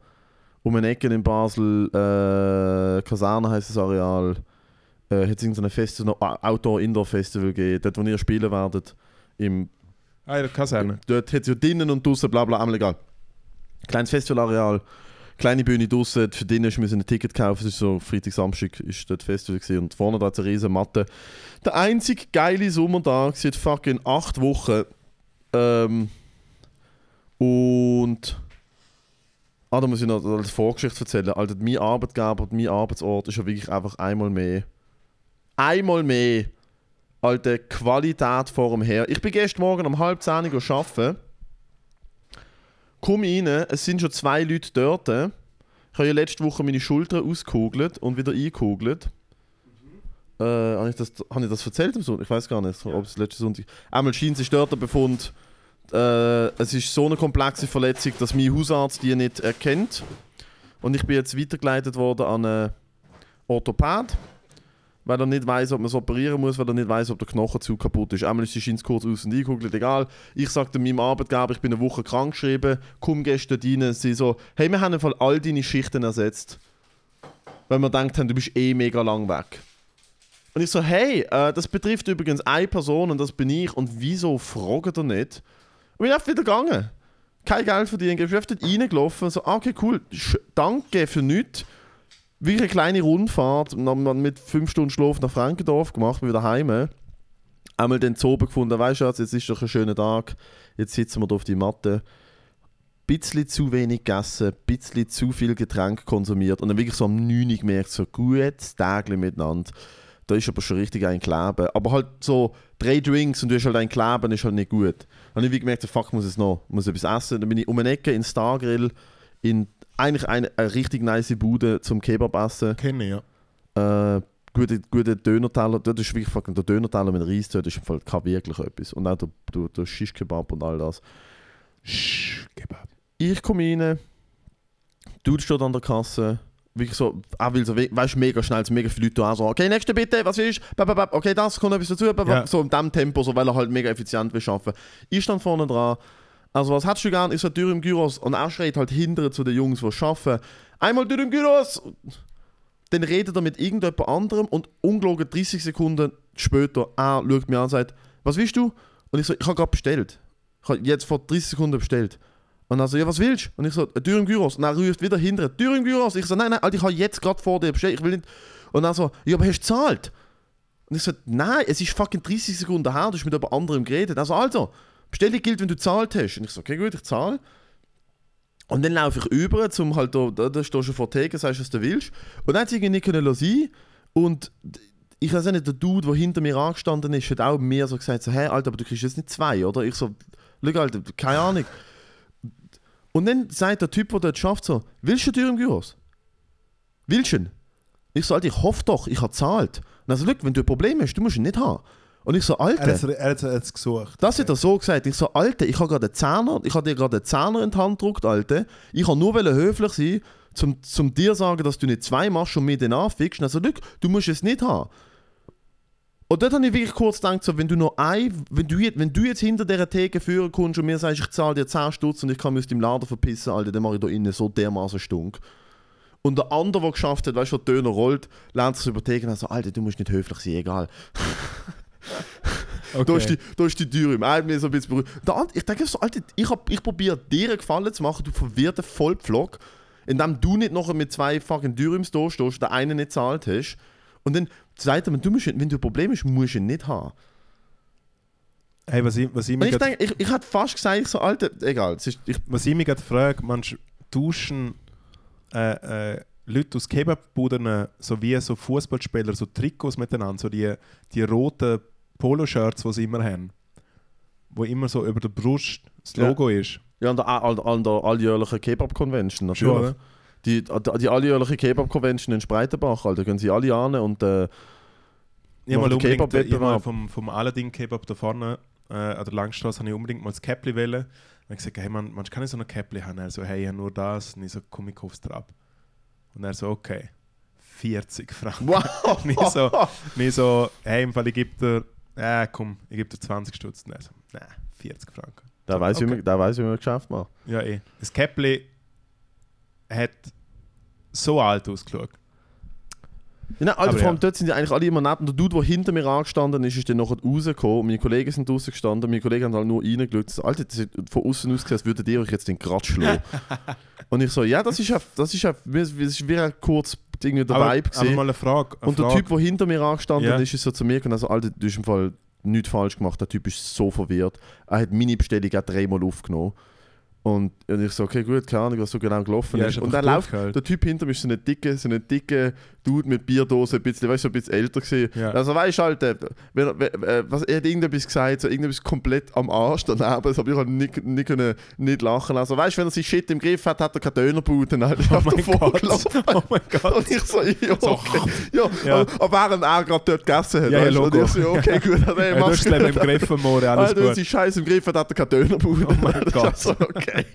[SPEAKER 4] um eine Ecke in Basel, äh, Kaserne heisst das Areal, äh, hat es irgendein Festival, Outdoor-Indoor-Festival gegeben, dort wo ihr spielen werdet. Im,
[SPEAKER 3] Ah, in der Kaserne.
[SPEAKER 4] dort hat es ja drinnen und draußen, bla bla, einmal egal. Kleines Festivalareal, kleine Bühne draußen, für drinnen müssen ein Ticket kaufen, es ist so Freitag, Samstag ist dort Festival gewesen. und vorne da hat es eine riesen Matte. Der einzige geile Sommertag seit fucking acht Wochen. Ähm, und Ah, da muss ich noch als Vorgeschichte erzählen. Alter, mein Arbeitgeber und mein Arbeitsort ist ja wirklich einfach einmal mehr. Einmal mehr. Alte Qualität vor dem Her. Ich bin gestern Morgen um halb zehn Uhr arbeiten. Komme rein, es sind schon zwei Leute dort. Ich habe ja letzte Woche meine Schulter ausgekugelt und wieder eingekugelt. Äh, habe ich, das, hab ich das erzählt am Sonntag? Ich weiß gar nicht, ob es letzten Sonntag. Einmal scheint sich dort der Befund, äh, es ist so eine komplexe Verletzung, dass mein Hausarzt die nicht erkennt. Und ich bin jetzt weitergeleitet worden an einen Orthopäd, weil er nicht weiß, ob man es operieren muss, weil er nicht weiß, ob der Knochenzug kaputt ist. Einmal ist die Schiene kurz aus und eingekugelt, egal. Ich sagte meinem Arbeitgeber, ich bin eine Woche krank geschrieben, komm gestern rein, sie so, hey, wir haben im Fall all deine Schichten ersetzt. Weil wir gedacht haben, du bist eh mega lang weg. Und ich so, hey, äh, das betrifft übrigens eine Person und das bin ich und wieso fragt er nicht? Und bin einfach wieder gegangen. Kein Geld verdienen, ich bin einfach reingelaufen. So, ah, okay, cool, danke für nichts. Wirklich eine kleine Rundfahrt, und haben wir mit 5 Stunden Schlaf nach Frankendorf gemacht, wieder heim. Einmal den Zoo gefunden, weißt du, jetzt ist doch ein schöner Tag, jetzt sitzen wir da auf die Matte. Bisschen zu wenig gegessen, bisschen zu viel Getränk konsumiert und dann wirklich so am 9 Uhr gemerkt, so gutes Tagli miteinander. Da ist aber schon richtig ein Kleben. Aber halt so drei Drinks und du hast halt ein Kleben, ist halt nicht gut. Dann habe ich gemerkt, so, fuck, muss es noch, muss etwas essen. Dann bin ich um eine Ecke in Stargrill, in eigentlich eine, eine richtig nice Bude zum Kebab essen.
[SPEAKER 3] Kenne ja.
[SPEAKER 4] Äh, gute, gute Dönerteller, dort ist wirklich fucking der Dönerteller mit Reis, dort ist im Fall kein wirklich etwas. Und auch der, der, der Shish-Kebab und all das.
[SPEAKER 3] Sch, Kebab.
[SPEAKER 4] Ich komme rein, Dude steht an der Kasse, wirklich so, auch weil so, we- weißt du, mega schnell, so mega viele Leute da so, okay, nächste bitte, was ist? Okay, das kommt etwas dazu,
[SPEAKER 3] Ja.
[SPEAKER 4] so in dem Tempo, so, weil er halt mega effizient will arbeiten. Ich stand vorne dran, also was hättest du gern? Ich so, Dürüm Gyros und er schreit halt hinterher zu den Jungs, die arbeiten, einmal Dürüm Gyros! Dann redet er mit irgendjemand anderem und ungelogen 30 Sekunden später, er schaut mir an und sagt, was willst du? Und ich so, ich habe gerade bestellt. Ich habe jetzt vor 30 Sekunden bestellt. Und er so, ja, was willst du? Und ich so, Dürüm Gyros. Und er ruft wieder hinterher, Dürüm Gyros. Ich so, nein, nein, Alter, ich habe jetzt gerade vor dir bestellt. Ich will nicht. Und er so, ja, aber hast du gezahlt? Und ich so, nein, es ist fucking 30 Sekunden her, du hast mit jemand anderem geredet. Also, also, Bestellung gilt, wenn du gezahlt hast. Und ich so, okay, gut, ich zahle. Und dann laufe ich über, zum halt da, da, da stehst du vor Theke, sagst, was du willst. Und dann hat es irgendwie nicht können lassen. Und ich weiß nicht, der Dude, der hinter mir angestanden ist, hat auch mir so gesagt, so, hey, Alter, aber du kriegst jetzt nicht zwei, oder? Ich so, schau, Alter, keine Ahnung. Und dann sagt der Typ, der dort schafft, so, willst du Dürüm Gyros? Willst du ihn? Ich so, Alter, ich hoffe doch, ich habe gezahlt. Und er so, schau, wenn du ein Problem hast, du musst ihn nicht haben. Und ich so, Alter.
[SPEAKER 3] Er hat es er hat's- gesucht.
[SPEAKER 4] Das hat er so gesagt. Ich so, Alter, ich habe gerade einen Zehner, ich habe dir gerade einen Zehner in die Hand gedruckt, Alter. Ich habe nur höflich sein, zum, zum dir sagen, dass du nicht zwei machst und mir den anfickst. Also, schau, du musst es nicht haben. Und dort habe ich wirklich kurz gedacht, so, wenn du noch ein, wenn du, jetzt- wenn du jetzt hinter dieser Theke führen kommst und mir sagst, ich zahle dir 10 Stutz und ich kann mich aus dem Laden verpissen, Alter, dann mache ich da innen so dermaßen stunk. Und der andere, der geschafft hat, weißt du, der Döner rollt, lernt sich über die Theke und sagt so, Alter, du musst nicht höflich sein, egal. Da ist die, da ist die Tür im Ein mir so ein bisschen berührt. Der andere, ich denke so, Alter, ich, hab- ich probiere dir einen Gefallen zu machen, du verwirrter Vollpflock, indem du nicht nachher mit zwei fucking Dürrims da stehst, der eine nicht zahlt hast. Und dann sagt er mir, du musst, wenn du ein Problem hast, musst du ihn nicht haben.
[SPEAKER 3] Hey, was ich, was ich mir
[SPEAKER 4] ich denke, ich, ich hätte fast gesagt, ich so, Alter, egal, ist, ich,
[SPEAKER 3] was ich mich gerade frage, manchmal tauschen äh, äh, Leute aus Kebabbuden so wie so Fußballspieler so Trikots miteinander, so die, die roten Poloshirts, die sie immer haben. Wo immer so über der Brust das. Logo ist.
[SPEAKER 4] ja, an der, an der, an der alljährlichen Kebab-Convention natürlich.
[SPEAKER 3] Schon, oder?
[SPEAKER 4] Die, die, die alljährliche Kebab-Convention in Spreitenbach, Alter, gehen sie alle an und äh,
[SPEAKER 3] Ich habe mal unbedingt ich hab mal vom, vom Aladdin Kebab da vorne äh, an der Langstrasse habe ich unbedingt mal das Käppli wählen. Habe ich gesagt, hey man, man kann ich so ein Käppli haben. Er so, hey, ich habe nur das. Und ich so, komm, ich kauf's dir ab. Und er so, okay, 40 Franken.
[SPEAKER 4] wow!
[SPEAKER 3] Und ich so, und ich so, hey, im Fall, ich gebe dir, äh, komm, ich gebe dir 20 Stutz. Nein, 40 Franken.
[SPEAKER 4] Der weiß,
[SPEAKER 3] Okay.
[SPEAKER 4] man, der weiß, wie man Geschäft macht.
[SPEAKER 3] Ja, eh. Das Käppli hat so alt ausgeschaut.
[SPEAKER 4] Ja, nein, Alter,
[SPEAKER 3] Aber
[SPEAKER 4] vor allem
[SPEAKER 3] ja.
[SPEAKER 4] dort sind die eigentlich alle immer nett. Und der Dude, der hinter mir angestanden ist, ist dann nachher rausgekommen. Und meine Kollegen sind draußen gestanden. Meine Kollegen haben halt nur reingeschaut. Alter, das hat von außen ausgesehen, als würdet ihr euch jetzt den Kratz schlagen. und ich so, ja, das ist ja, das ist ja, das ist wie ein kurz irgendwie der
[SPEAKER 3] aber,
[SPEAKER 4] Vibe
[SPEAKER 3] aber
[SPEAKER 4] gesehen.
[SPEAKER 3] mal eine Frage. Eine
[SPEAKER 4] Und der
[SPEAKER 3] Frage.
[SPEAKER 4] Typ, der hinter mir angestanden
[SPEAKER 3] Ja.
[SPEAKER 4] ist, ist so zu mir gekommen, also Alter, du hast im Fall, nichts falsch gemacht. Der Typ ist so verwirrt. Er hat meine Bestellung auch dreimal aufgenommen. Und, und ich so, okay, gut, keine Ahnung, was so genau gelaufen
[SPEAKER 3] Ja,
[SPEAKER 4] ist. Und dann läuft der Typ hinter mir, ist so ein dicke, so ein dicke Dude mit Bierdose, ein bisschen, weißt du, so ein bisschen älter gewesen.
[SPEAKER 3] Ja.
[SPEAKER 4] Also weißt du halt, äh, wenn, er- wenn, äh, was, er hat irgendetwas gesagt, so irgendetwas komplett am Arsch daneben, das habe ich halt nicht, nicht, können, nicht lachen Also weißt du, wenn er sein Shit im Griff hat, hat er keine Dönerbuden halt.
[SPEAKER 3] Oh mein Gott. Oh mein Gott.
[SPEAKER 4] Und ich so, ja, okay. ja,
[SPEAKER 3] Ja.
[SPEAKER 4] aber während er gerade dort gegessen hat.
[SPEAKER 3] Ja, ja,
[SPEAKER 4] weißt du? Und ich so, okay, gut,
[SPEAKER 3] Ja, du
[SPEAKER 4] mach's
[SPEAKER 3] hast
[SPEAKER 4] gut.
[SPEAKER 3] im Griff, More, alles
[SPEAKER 4] Alter, wenn
[SPEAKER 3] gut.
[SPEAKER 4] sie Scheiße im Griff hat, hat er keine Dönerbude.
[SPEAKER 3] Oh mein Gott.
[SPEAKER 4] Also, okay.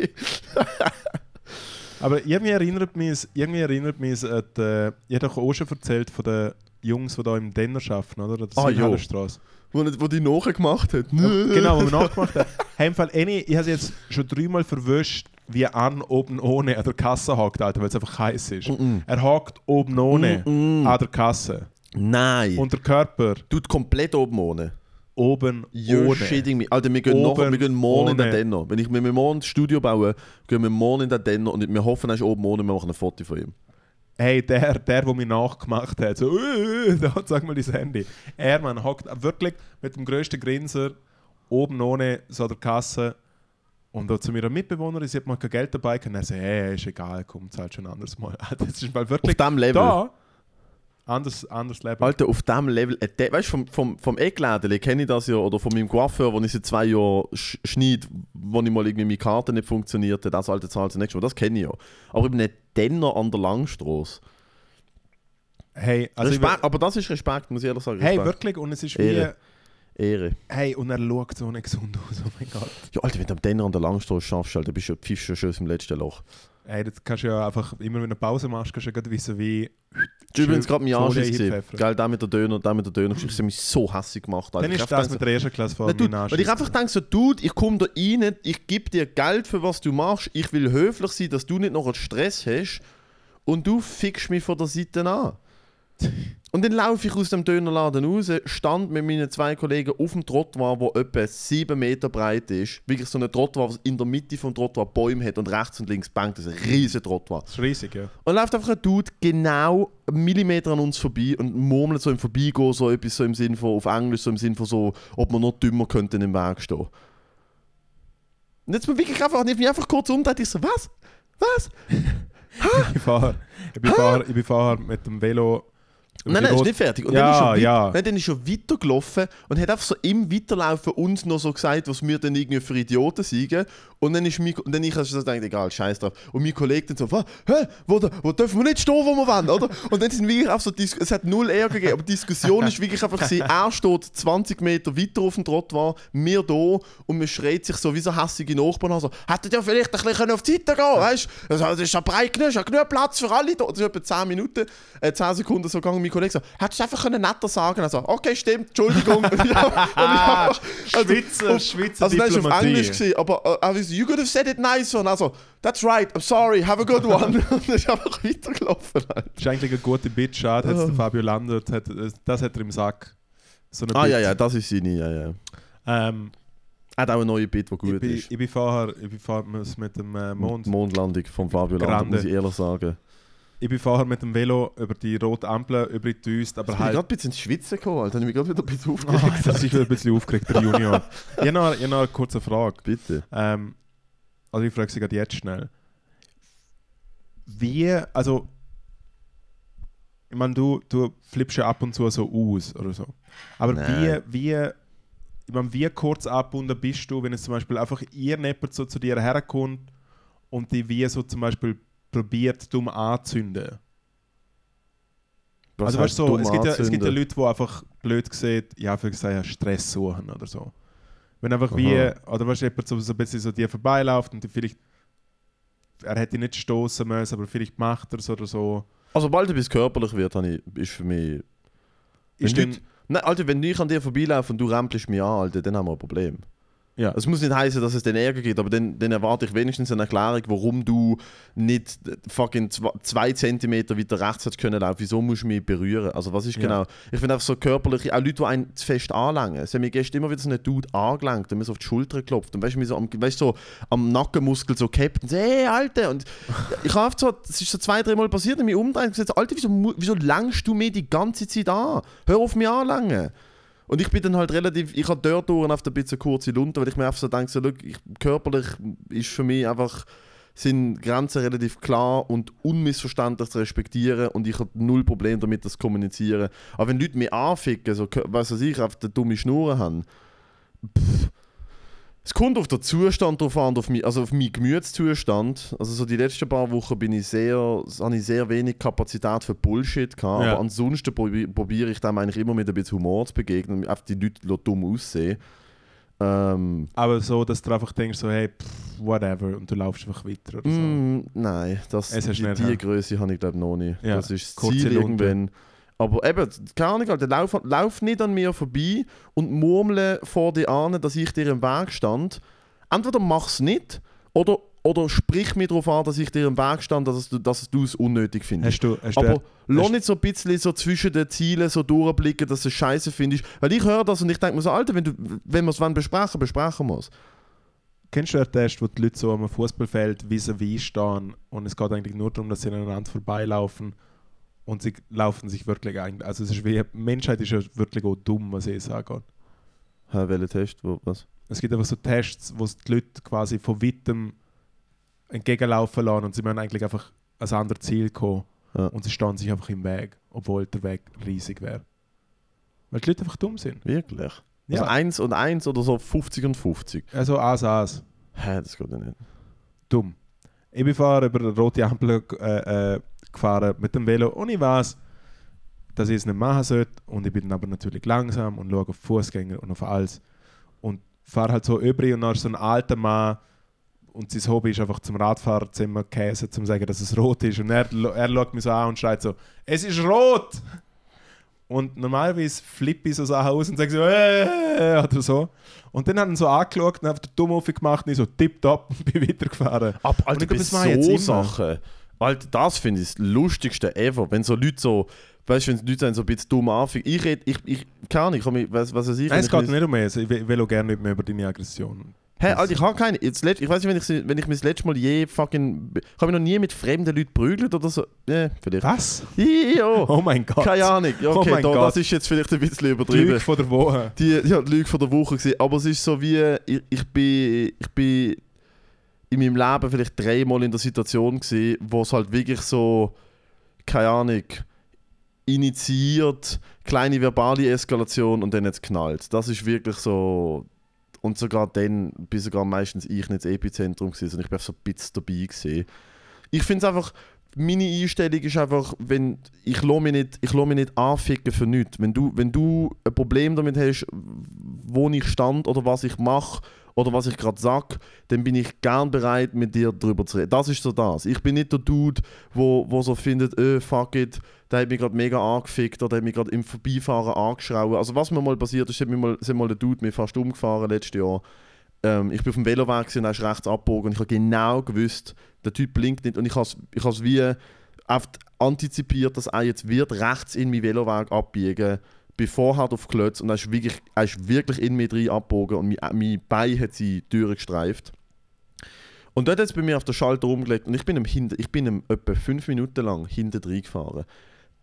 [SPEAKER 3] Aber irgendwie erinnert mich, irgendwie erinnert mich an die, ich habe auch schon erzählt von den Jungs, die da im Denner arbeiten, oder? Der
[SPEAKER 4] Ah, ja.
[SPEAKER 3] Südhallenstrasse.
[SPEAKER 4] Wo, wo die nachgemacht hat.
[SPEAKER 3] genau, wo wir nachgemacht haben. Hey, Fall, eine, ich habe jetzt schon dreimal verwischt, wie an oben ohne an der Kasse hakt, Alter, weil es einfach heiß ist.
[SPEAKER 4] Mm-mm.
[SPEAKER 3] Er hakt oben ohne
[SPEAKER 4] Mm-mm.
[SPEAKER 3] an der Kasse.
[SPEAKER 4] Nein.
[SPEAKER 3] Und der Körper
[SPEAKER 4] Tut komplett oben ohne.
[SPEAKER 3] Oben
[SPEAKER 4] You're
[SPEAKER 3] ohne.
[SPEAKER 4] shitting me. Alter, wir gehen, nachher, wir gehen morgen in den
[SPEAKER 3] ohne.
[SPEAKER 4] Denner. Wenn ich wenn wir morgen ein Studio bauen, gehen wir morgen in den Denner und wir hoffen, er ist oben ohne, wir machen ein Foto von ihm.
[SPEAKER 3] Hey, der, der, der mich nachgemacht hat, so, da sag mal dein Handy. Er, man, hockt wirklich mit dem grössten Grinser oben ohne so der Kasse und da zu mir ein Mitbewohner, sie hat mal kein Geld dabei, und er sagt, hey, ist egal, komm, zahlt schon ein anderes Mal. Das ist mal
[SPEAKER 4] Auf
[SPEAKER 3] wirklich
[SPEAKER 4] diesem Level.
[SPEAKER 3] da, anders, anders Leben.
[SPEAKER 4] Alter, auf diesem Level, äh, weißt du, vom, vom, vom Eckläden kenne ich das ja, oder von meinem Coiffeur, wo ich seit zwei Jahren sch schneide, wo ich mal irgendwie meine Karte nicht funktioniert hat, das alte zahlt das nächste Mal, das kenne ich ja. Aber eben nicht Denner an der Langstrasse.
[SPEAKER 3] hey, also
[SPEAKER 4] Respekt, aber das ist Respekt, muss ich ehrlich sagen.
[SPEAKER 3] hey,
[SPEAKER 4] Respekt.
[SPEAKER 3] wirklich, und es ist wie,
[SPEAKER 4] Ehre. Ehre.
[SPEAKER 3] hey, und er schaut so nicht gesund aus, oh mein Gott.
[SPEAKER 4] Ja, Alter, wenn du am Denner an der Langstrasse schaffst, Alter, bist du pfiffst du schon aus dem letzten Loch.
[SPEAKER 3] Hey, das kannst du ja einfach, immer wenn du eine Pause machst, kannst du ja gerade wissen, wie...
[SPEAKER 4] War übrigens gerade mein gewesen.
[SPEAKER 3] einpfeffern.
[SPEAKER 4] Geil, der mit der Döner, der mit der Döner. Ich habe mich so hässlich gemacht. Alter.
[SPEAKER 3] Dann
[SPEAKER 4] Ich
[SPEAKER 3] ist
[SPEAKER 4] hab
[SPEAKER 3] das mit der ersten Klasse
[SPEAKER 4] dude,
[SPEAKER 3] meinem
[SPEAKER 4] weil ich einfach denke so, Dude, ich komme da rein, ich gebe dir Geld für was du machst, ich will höflich sein, dass du nicht noch einen Stress hast und du fickst mich von der Seite an. Und dann laufe ich aus dem Dönerladen raus, stand mit meinen zwei Kollegen auf dem Trottoir, der etwa 7 Meter breit ist. Wirklich so ein Trottoir, was in der Mitte vom Trottoir Bäume hat und rechts und links bankt. Das ist ein riesiger Trottoir.
[SPEAKER 3] Das ist riesig, ja.
[SPEAKER 4] Und läuft einfach ein Dude genau einen Millimeter an uns vorbei und murmelt so im Vorbeigehen so etwas so im Sinn von, auf Englisch so im Sinn von so, ob man noch dümmer könnte im Weg stehen. Und jetzt bin ich wirklich einfach, ich bin einfach kurz umgedreht, ich so, was? Was?
[SPEAKER 3] Ich fahre ich bin fahr, ich bin fahr mit dem Velo.
[SPEAKER 4] Nein, nein, ist nicht fertig. Und
[SPEAKER 3] Ja,
[SPEAKER 4] dann, ist
[SPEAKER 3] ja.
[SPEAKER 4] nein, dann ist er weitergelaufen und hat einfach so im Weiterlaufen uns noch so gesagt, was wir dann irgendwie für Idioten sind. Und dann ist mein, und dann ich also so gedacht, egal, scheiß drauf. Und mein Kollege dann so, was? Hä? Wo, wo dürfen wir nicht stehen, wo wir wollen, oder? Und dann sind wirklich auch so, es hat null Ärger gegeben, aber die Diskussion ist wirklich einfach gewesen, er steht 20 Meter weiter auf dem Trottoir, wir da und man schreit sich so wie so hässige Nachbarn an, so, hättet ihr vielleicht ein bisschen auf die Seite gehen weißt du? Das ist ja breit genug, ist ja genug Platz für alle da. Das ist etwa 10 Minuten, äh, 10 Sekunden so gegangen. Mein Kollege so, hättest du einfach können netter sagen Also, okay, stimmt, Entschuldigung. Und ich hab- und ich hab-
[SPEAKER 3] Schweizer,
[SPEAKER 4] und-
[SPEAKER 3] Schweizer
[SPEAKER 4] also, das war auf. Englisch, gewesen, aber äh, also, you could have said it nicer. Und also, that's right, I'm sorry, have a good one. und dann ist einfach weitergelaufen. Alter.
[SPEAKER 3] Das ist eigentlich eine gute Bit, schade, hat der Fabio Landert, hat, das hat er im Sack. So
[SPEAKER 4] Ah
[SPEAKER 3] Bit.
[SPEAKER 4] ja, ja, das ist seine, ja, ja.
[SPEAKER 3] Ähm,
[SPEAKER 4] Er hat auch eine neue Bit, die gut
[SPEAKER 3] ich, bin,
[SPEAKER 4] ist.
[SPEAKER 3] ich bin vorher, ich bin vorher mit dem äh, Mond.
[SPEAKER 4] Mondlandung von Fabio
[SPEAKER 3] Grande.
[SPEAKER 4] muss ich ehrlich sagen.
[SPEAKER 3] Ich bin vorher mit dem Velo über die rote Ampel über die Düst, aber
[SPEAKER 4] Ich bin
[SPEAKER 3] halt.
[SPEAKER 4] gerade ein bisschen ins Schwitzen gekommen, Alter. Ich bin gerade wieder ein bisschen aufgeregt.
[SPEAKER 3] das ist wieder ein bisschen aufgeregt, der Junior. ich habe noch, ich hab noch eine kurze Frage.
[SPEAKER 4] Bitte.
[SPEAKER 3] Ähm, also ich frage Sie gerade jetzt schnell. Wie, also, ich meine, du, du flippst ja ab und zu so aus oder so. Aber
[SPEAKER 4] Nein.
[SPEAKER 3] wie, wie, ich meine, wie kurz abgebunden bist du, wenn es zum Beispiel einfach irgendjemand so zu dir herkommt und die wie so zum Beispiel probiert, dumm anzuzünden?
[SPEAKER 4] Was
[SPEAKER 3] also weißt so, es gibt, ja, es gibt ja
[SPEAKER 4] anzünden?
[SPEAKER 3] Leute, die einfach blöd gesehen, ja, für gesagt, Stress suchen oder so. Wenn einfach wie,
[SPEAKER 4] Aha.
[SPEAKER 3] oder weißt du, jemand so, so ein bisschen so dir vorbeiläuft und die vielleicht, er hätte nicht stoßen müssen, aber vielleicht macht er es oder so.
[SPEAKER 4] Also, sobald etwas körperlich wird, ich, ist für mich...
[SPEAKER 3] Ist
[SPEAKER 4] Wenn Leute- Nein, Alter, wenn ich an dir vorbeilaufe und du rempelst mich an, Alter, dann haben wir ein Problem.
[SPEAKER 3] Ja.
[SPEAKER 4] Es muss nicht heißen, dass es den Ärger gibt, aber dann, dann erwarte ich wenigstens eine Erklärung, warum du nicht äh, fucking zwei Zentimeter weiter rechts hättest können laufen. Wieso musst du mich berühren? Also was ist
[SPEAKER 3] Ja.
[SPEAKER 4] genau? Ich finde einfach so körperlich, auch Leute, die einen zu fest anlangen. Sie haben mir gestern immer wieder so einen Dude angelangt und mir so auf die Schulter geklopft und weißt du, so am, weißt, so am Nackenmuskel so gehabt und so, hey, Alter! Und ich habe so, das ist so zwei, drei Mal passiert und mich umdrehen und gesagt, Alter, wieso, wieso langst du mir die ganze Zeit an? Hör auf mich anlangen! Und ich bin dann halt relativ, ich habe dort auf ein bisschen kurze Lunte, weil ich mir einfach so denke, so, look, ich, körperlich ist für mich einfach, sind Grenzen relativ klar und unmissverständlich zu respektieren und ich habe null Problem damit, das zu kommunizieren. Aber wenn Leute mich anficken, so, was weiß ich, auf der dumme Schnur haben, pff, es kommt auf den Zustand drauf an, auf mein, also auf meinen Gemütszustand. Also so die letzten paar Wochen bin ich sehr, habe ich sehr wenig Kapazität für Bullshit gehabt.
[SPEAKER 3] Ja.
[SPEAKER 4] Aber ansonsten probi- probiere ich dem eigentlich immer mit ein bisschen Humor zu begegnen einfach die Leute dumm aussehen. Ähm,
[SPEAKER 3] Aber so, dass du einfach denkst, so, hey, pff, whatever, und du laufst einfach weiter oder so.
[SPEAKER 4] mm, nein, das, die, die? Größe habe ich glaube noch nicht.
[SPEAKER 3] Ja,
[SPEAKER 4] Das ist das
[SPEAKER 3] kurze
[SPEAKER 4] Ziel
[SPEAKER 3] Lunte.
[SPEAKER 4] irgendwann. Aber eben, keine Ahnung, Alter, lauf, lauf nicht an mir vorbei und murmle vor dir an, dass ich dir im Weg stand. Entweder mach's nicht oder, oder sprich mir darauf an, dass ich dir im Weg stand, dass du, dass du es unnötig findest.
[SPEAKER 3] Hast du, hast du,
[SPEAKER 4] Aber lass
[SPEAKER 3] hast-
[SPEAKER 4] nicht so ein bisschen so zwischen den Zielen so durchblicken, dass du es scheiße findest. Weil ich höre das und ich denke mir so, Alter, wenn, du, wenn wir es besprechen, besprechen wir es.
[SPEAKER 3] Kennst du den Test, wo die Leute so am Fußballfeld vis-à-vis stehen und es geht eigentlich nur darum, dass sie aneinander vorbeilaufen und sie laufen sich wirklich eigentlich. Also es ist wie, die Menschheit ist ja wirklich auch dumm, was ich sage.
[SPEAKER 4] Hä, welcher Test? Wo, was?
[SPEAKER 3] Es gibt einfach so Tests, wo die Leute quasi von weitem entgegenlaufen lassen und sie müssen eigentlich einfach ein anderes Ziel kommen
[SPEAKER 4] Ja.
[SPEAKER 3] und sie stehen sich einfach im Weg, obwohl der Weg riesig wäre. Weil die Leute einfach dumm sind.
[SPEAKER 4] Wirklich?
[SPEAKER 3] Ja.
[SPEAKER 4] Also 1 und 1 oder so 50 und 50?
[SPEAKER 3] Also As, As.
[SPEAKER 4] Hä, das geht ja nicht.
[SPEAKER 3] dumm. Ich bin vorher über eine rote Ampel äh, äh, gefahren mit dem Velo und ich weiß, dass ich es nicht machen sollte. Und ich bin dann aber natürlich langsam und schaue auf Fußgänger und auf alles. Und fahre halt so über und dann ist so ein alter Mann und sein Hobby ist einfach zum Radfahrerzimmer käse, zum sagen, dass es rot ist. Und er, er schaut mich so an und schreit so, es ist rot! Und normalerweise flippe ich so Sachen aus und sage so, äh, oder so. Und dann hat er ihn so angeschaut und hat den Dumm gemacht und ich so tipptopp und bin weitergefahren. Und
[SPEAKER 4] Alter,
[SPEAKER 3] ich
[SPEAKER 4] bei
[SPEAKER 3] glaub, das ich
[SPEAKER 4] so. Sachen, Alter, das finde ich das Lustigste ever. Wenn so Leute so, weißt du, wenn Leute einen so ein bisschen dumm anfangen. Ich rede, ich, ich, keine Ahnung, ich kann mich, was, was weiß ich.
[SPEAKER 3] Nein, es geht nicht um mich. Ich will auch gerne nicht mehr über deine Aggression.
[SPEAKER 4] Hä, Alter, ich habe keine. Jetzt, ich weiß nicht, wenn ich, wenn ich mich das letzte Mal je fucking. Ich habe mich noch nie mit fremden Leuten prügelt oder so. Ja, vielleicht.
[SPEAKER 3] Was?
[SPEAKER 4] Ja,
[SPEAKER 3] Oh mein Gott.
[SPEAKER 4] keine Ahnung. Ja,
[SPEAKER 3] Oh
[SPEAKER 4] okay,
[SPEAKER 3] mein
[SPEAKER 4] da, das ist jetzt vielleicht ein bisschen
[SPEAKER 3] Die
[SPEAKER 4] übertrieben.
[SPEAKER 3] Lüge von der Woche.
[SPEAKER 4] Die, ja, die Lüge von der Woche gewesen. Aber es ist so wie, ich, ich bin, ich bin in meinem Leben vielleicht dreimal in der Situation gewesen, wo es halt wirklich so, keine Ahnung, initiiert, kleine verbale Eskalation und dann jetzt knallt. Das ist wirklich so. Und sogar dann bin sogar meistens ich nicht das Epizentrum gewesen, sondern ich bin so ein bisschen dabei gewesen. Ich finde es einfach, meine Einstellung ist einfach, wenn ich lasse mich nicht, ich lasse mich nicht anficken für nichts. Wenn du, wenn du ein Problem damit hast, wo ich stand oder was ich mache oder was ich gerade sage, dann bin ich gern bereit, mit dir darüber zu reden. Das ist so das. Ich bin nicht der Dude, wo, wo so findet, äh, fuck it, der hat mich gerade mega angefickt oder hat mich gerade im Vorbeifahren angeschrauben. Also was mir mal passiert ist, hat mir mal, sind mal der Dude mir fast umgefahren letztes Jahr. Ähm, ich bin auf dem Veloweg und er ist rechts abgebogen und ich habe genau gewusst, der Typ blinkt nicht und ich habe es ich has wie oft antizipiert, dass er jetzt wird rechts in meinen Veloweg abbiegen bevor er auf Klötz und er ist wirklich, er ist wirklich in mich rein abgebogen und mein, mein Bein hat sie durchgestreift. Und dort hat es bei mir auf der Schalter rumgelegt und ich bin ihm, hinter, ich bin ihm etwa fünf Minuten lang hinten drin gefahren.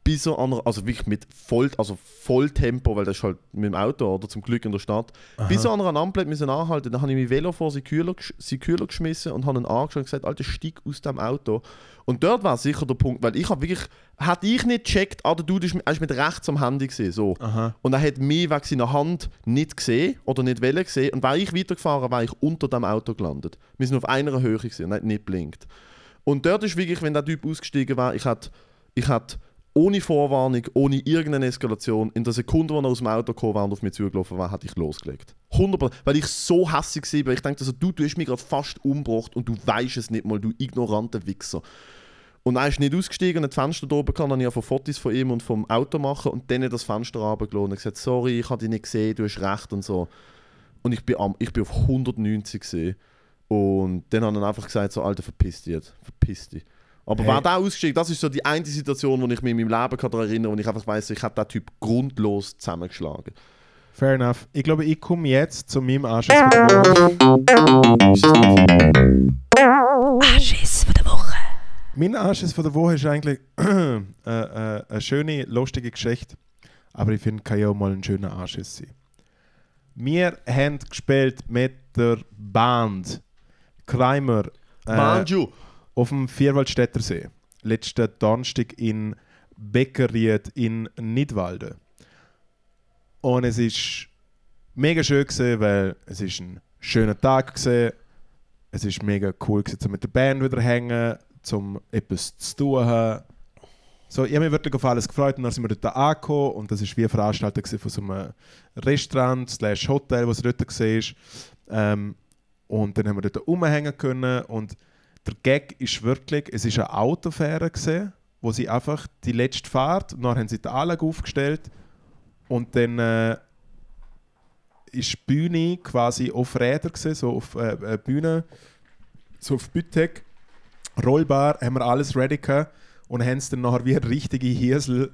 [SPEAKER 4] Bis er an, also wirklich mit voll, also Volltempo, weil das ist halt mit dem Auto oder zum Glück in der Stadt. Bis er an einer Ampel müssen anhalten, dann habe ich mein Velo vor seinen Kühler, seinen Kühler geschmissen und habe ihn angeschaut und gesagt, Alter, steig aus dem Auto. Und dort war sicher der Punkt, weil ich habe wirklich, hätte ich nicht gecheckt, ah, der Dude ist, ist mit rechts am Handy gesehen, so.
[SPEAKER 3] Aha.
[SPEAKER 4] Und er hat mich wegen seiner Hand nicht gesehen oder nicht wollen gesehen. Und wäre ich weitergefahren, wäre ich unter dem Auto gelandet. Wir sind auf einer Höhe gesehen nicht blinkt. Und dort ist wirklich, wenn der Typ ausgestiegen war, ich hätte ich hätte ohne Vorwarnung, ohne irgendeine Eskalation, in der Sekunde, wo er aus dem Auto gekommen war und auf mich zugelaufen war, hätte ich losgelegt. 100%. Weil ich so hässlich war. Ich denke, also, du, du hast mich gerade fast umgebracht und du weißt es nicht mal, du ignoranter Wichser. Und er ist nicht ausgestiegen und das Fenster da oben kann, dann ich Fotos von ihm und vom Auto machen und dann das Fenster runtergelassen und gesagt, sorry, ich habe dich nicht gesehen, du hast recht und so. Und ich bin, am, ich bin auf 190 gesehen. Und dann hat er einfach gesagt, so, Alter, verpiss dich jetzt, verpiss dich. Aber
[SPEAKER 3] Hey.
[SPEAKER 4] wer da ausgestiegen, das ist so die einzige Situation, wo ich mich in meinem Leben kann daran erinnere, wo ich einfach weiss, ich habe den Typ grundlos zusammengeschlagen.
[SPEAKER 3] Fair enough. Ich glaube, ich komme jetzt zu meinem Anschiss von der Woche.
[SPEAKER 5] Anschiss von der Woche.
[SPEAKER 3] Mein Anschiss von der Woche ist eigentlich äh, äh, eine schöne, lustige Geschichte. Aber ich finde, kann ja auch mal ein schöner Anschiss sein. Wir haben gespielt mit der Band Kreimer äh,
[SPEAKER 4] Manju!
[SPEAKER 3] Auf dem Vierwaldstätter See. Letzten Donnerstag in Beckeried in Nidwalden. Und es ist mega schön gewesen, weil es ist ein schöner Tag gewesen. Es ist mega cool gewesen, zum mit der Band wieder hängen, zum etwas zu tun haben. So, ich habe mich wirklich auf alles gefreut und dann sind wir dort angekommen und das ist wie eine Veranstaltung von so einem Restaurant slash Hotel, was dort war. Ähm, und dann haben wir dort rumhängen können und der Gag ist wirklich, es ist eine Autofähre gesehen, wo sie einfach die letzte Fahrt, und dann haben sie die Anlage aufgestellt und dann äh, ist die Bühne quasi auf Räder gesehen, so auf äh, äh, Bühne, so auf Bütek, rollbar, haben wir alles ready gehabt und haben es dann nachher wie eine richtige Hirsel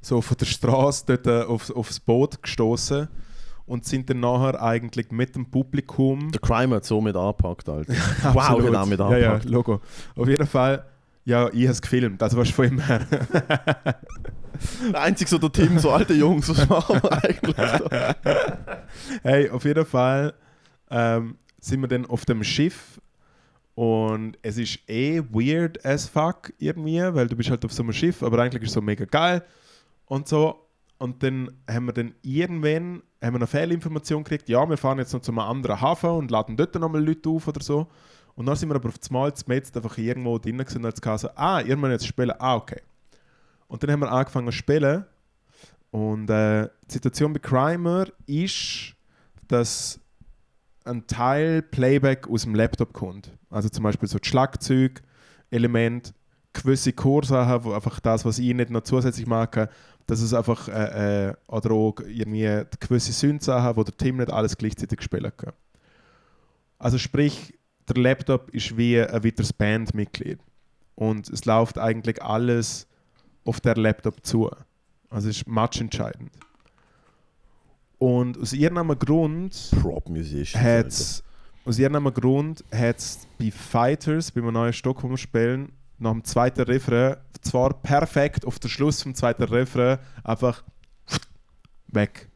[SPEAKER 3] so von der Straße dort äh, aufs, aufs Boot gestoßen und sind dann nachher eigentlich mit dem Publikum
[SPEAKER 4] Der Crime hat so mit angepackt, Alter. Wow, genau mit
[SPEAKER 3] Ja, ja,
[SPEAKER 4] angepackt.
[SPEAKER 3] Logo. Auf jeden Fall, ja, ich habe es gefilmt, also was von ihm her.
[SPEAKER 4] Der einzige so der Tim, so alte Jungs, was machen wir eigentlich?
[SPEAKER 3] hey, auf jeden Fall ähm, sind wir dann auf dem Schiff und es ist eh weird as fuck irgendwie, weil du bist halt auf so einem Schiff, aber eigentlich ist es so mega geil und so. Und dann haben wir dann irgendwann haben wir eine Fehlinformation gekriegt, ja, wir fahren jetzt noch zu einem anderen Hafen und laden dort nochmal Leute auf oder so. Und dann sind wir aber auf das Mal jetzt einfach irgendwo drin und jetzt so, ah, ihr müsst jetzt spielen, ah, okay. Und dann haben wir angefangen zu spielen und äh, die Situation bei Crimer ist, dass ein Teil Playback aus dem Laptop kommt. Also zum Beispiel so die Schlagzeug-Element, gewisse Chorsachen, wo einfach das, was ich nicht noch zusätzlich mache, dass es einfach äh, äh, oder auch irgendwie gewisse Synth-Sachen, wo der Tim nicht alles gleichzeitig spielen kann. Also sprich, der Laptop ist wie ein weiteres Bandmitglied und es läuft eigentlich alles auf der Laptop zu. Also es ist matchentscheidend. Und aus irgendeinem Grund
[SPEAKER 4] Prop Musicians.
[SPEAKER 3] hat's, aus irgendeinem Grund hat es bei Fighters, bei einem neuen Stockholm spielen, nach dem zweiten Refrain, zwar perfekt auf den Schluss vom zweiten Refrain, einfach weg.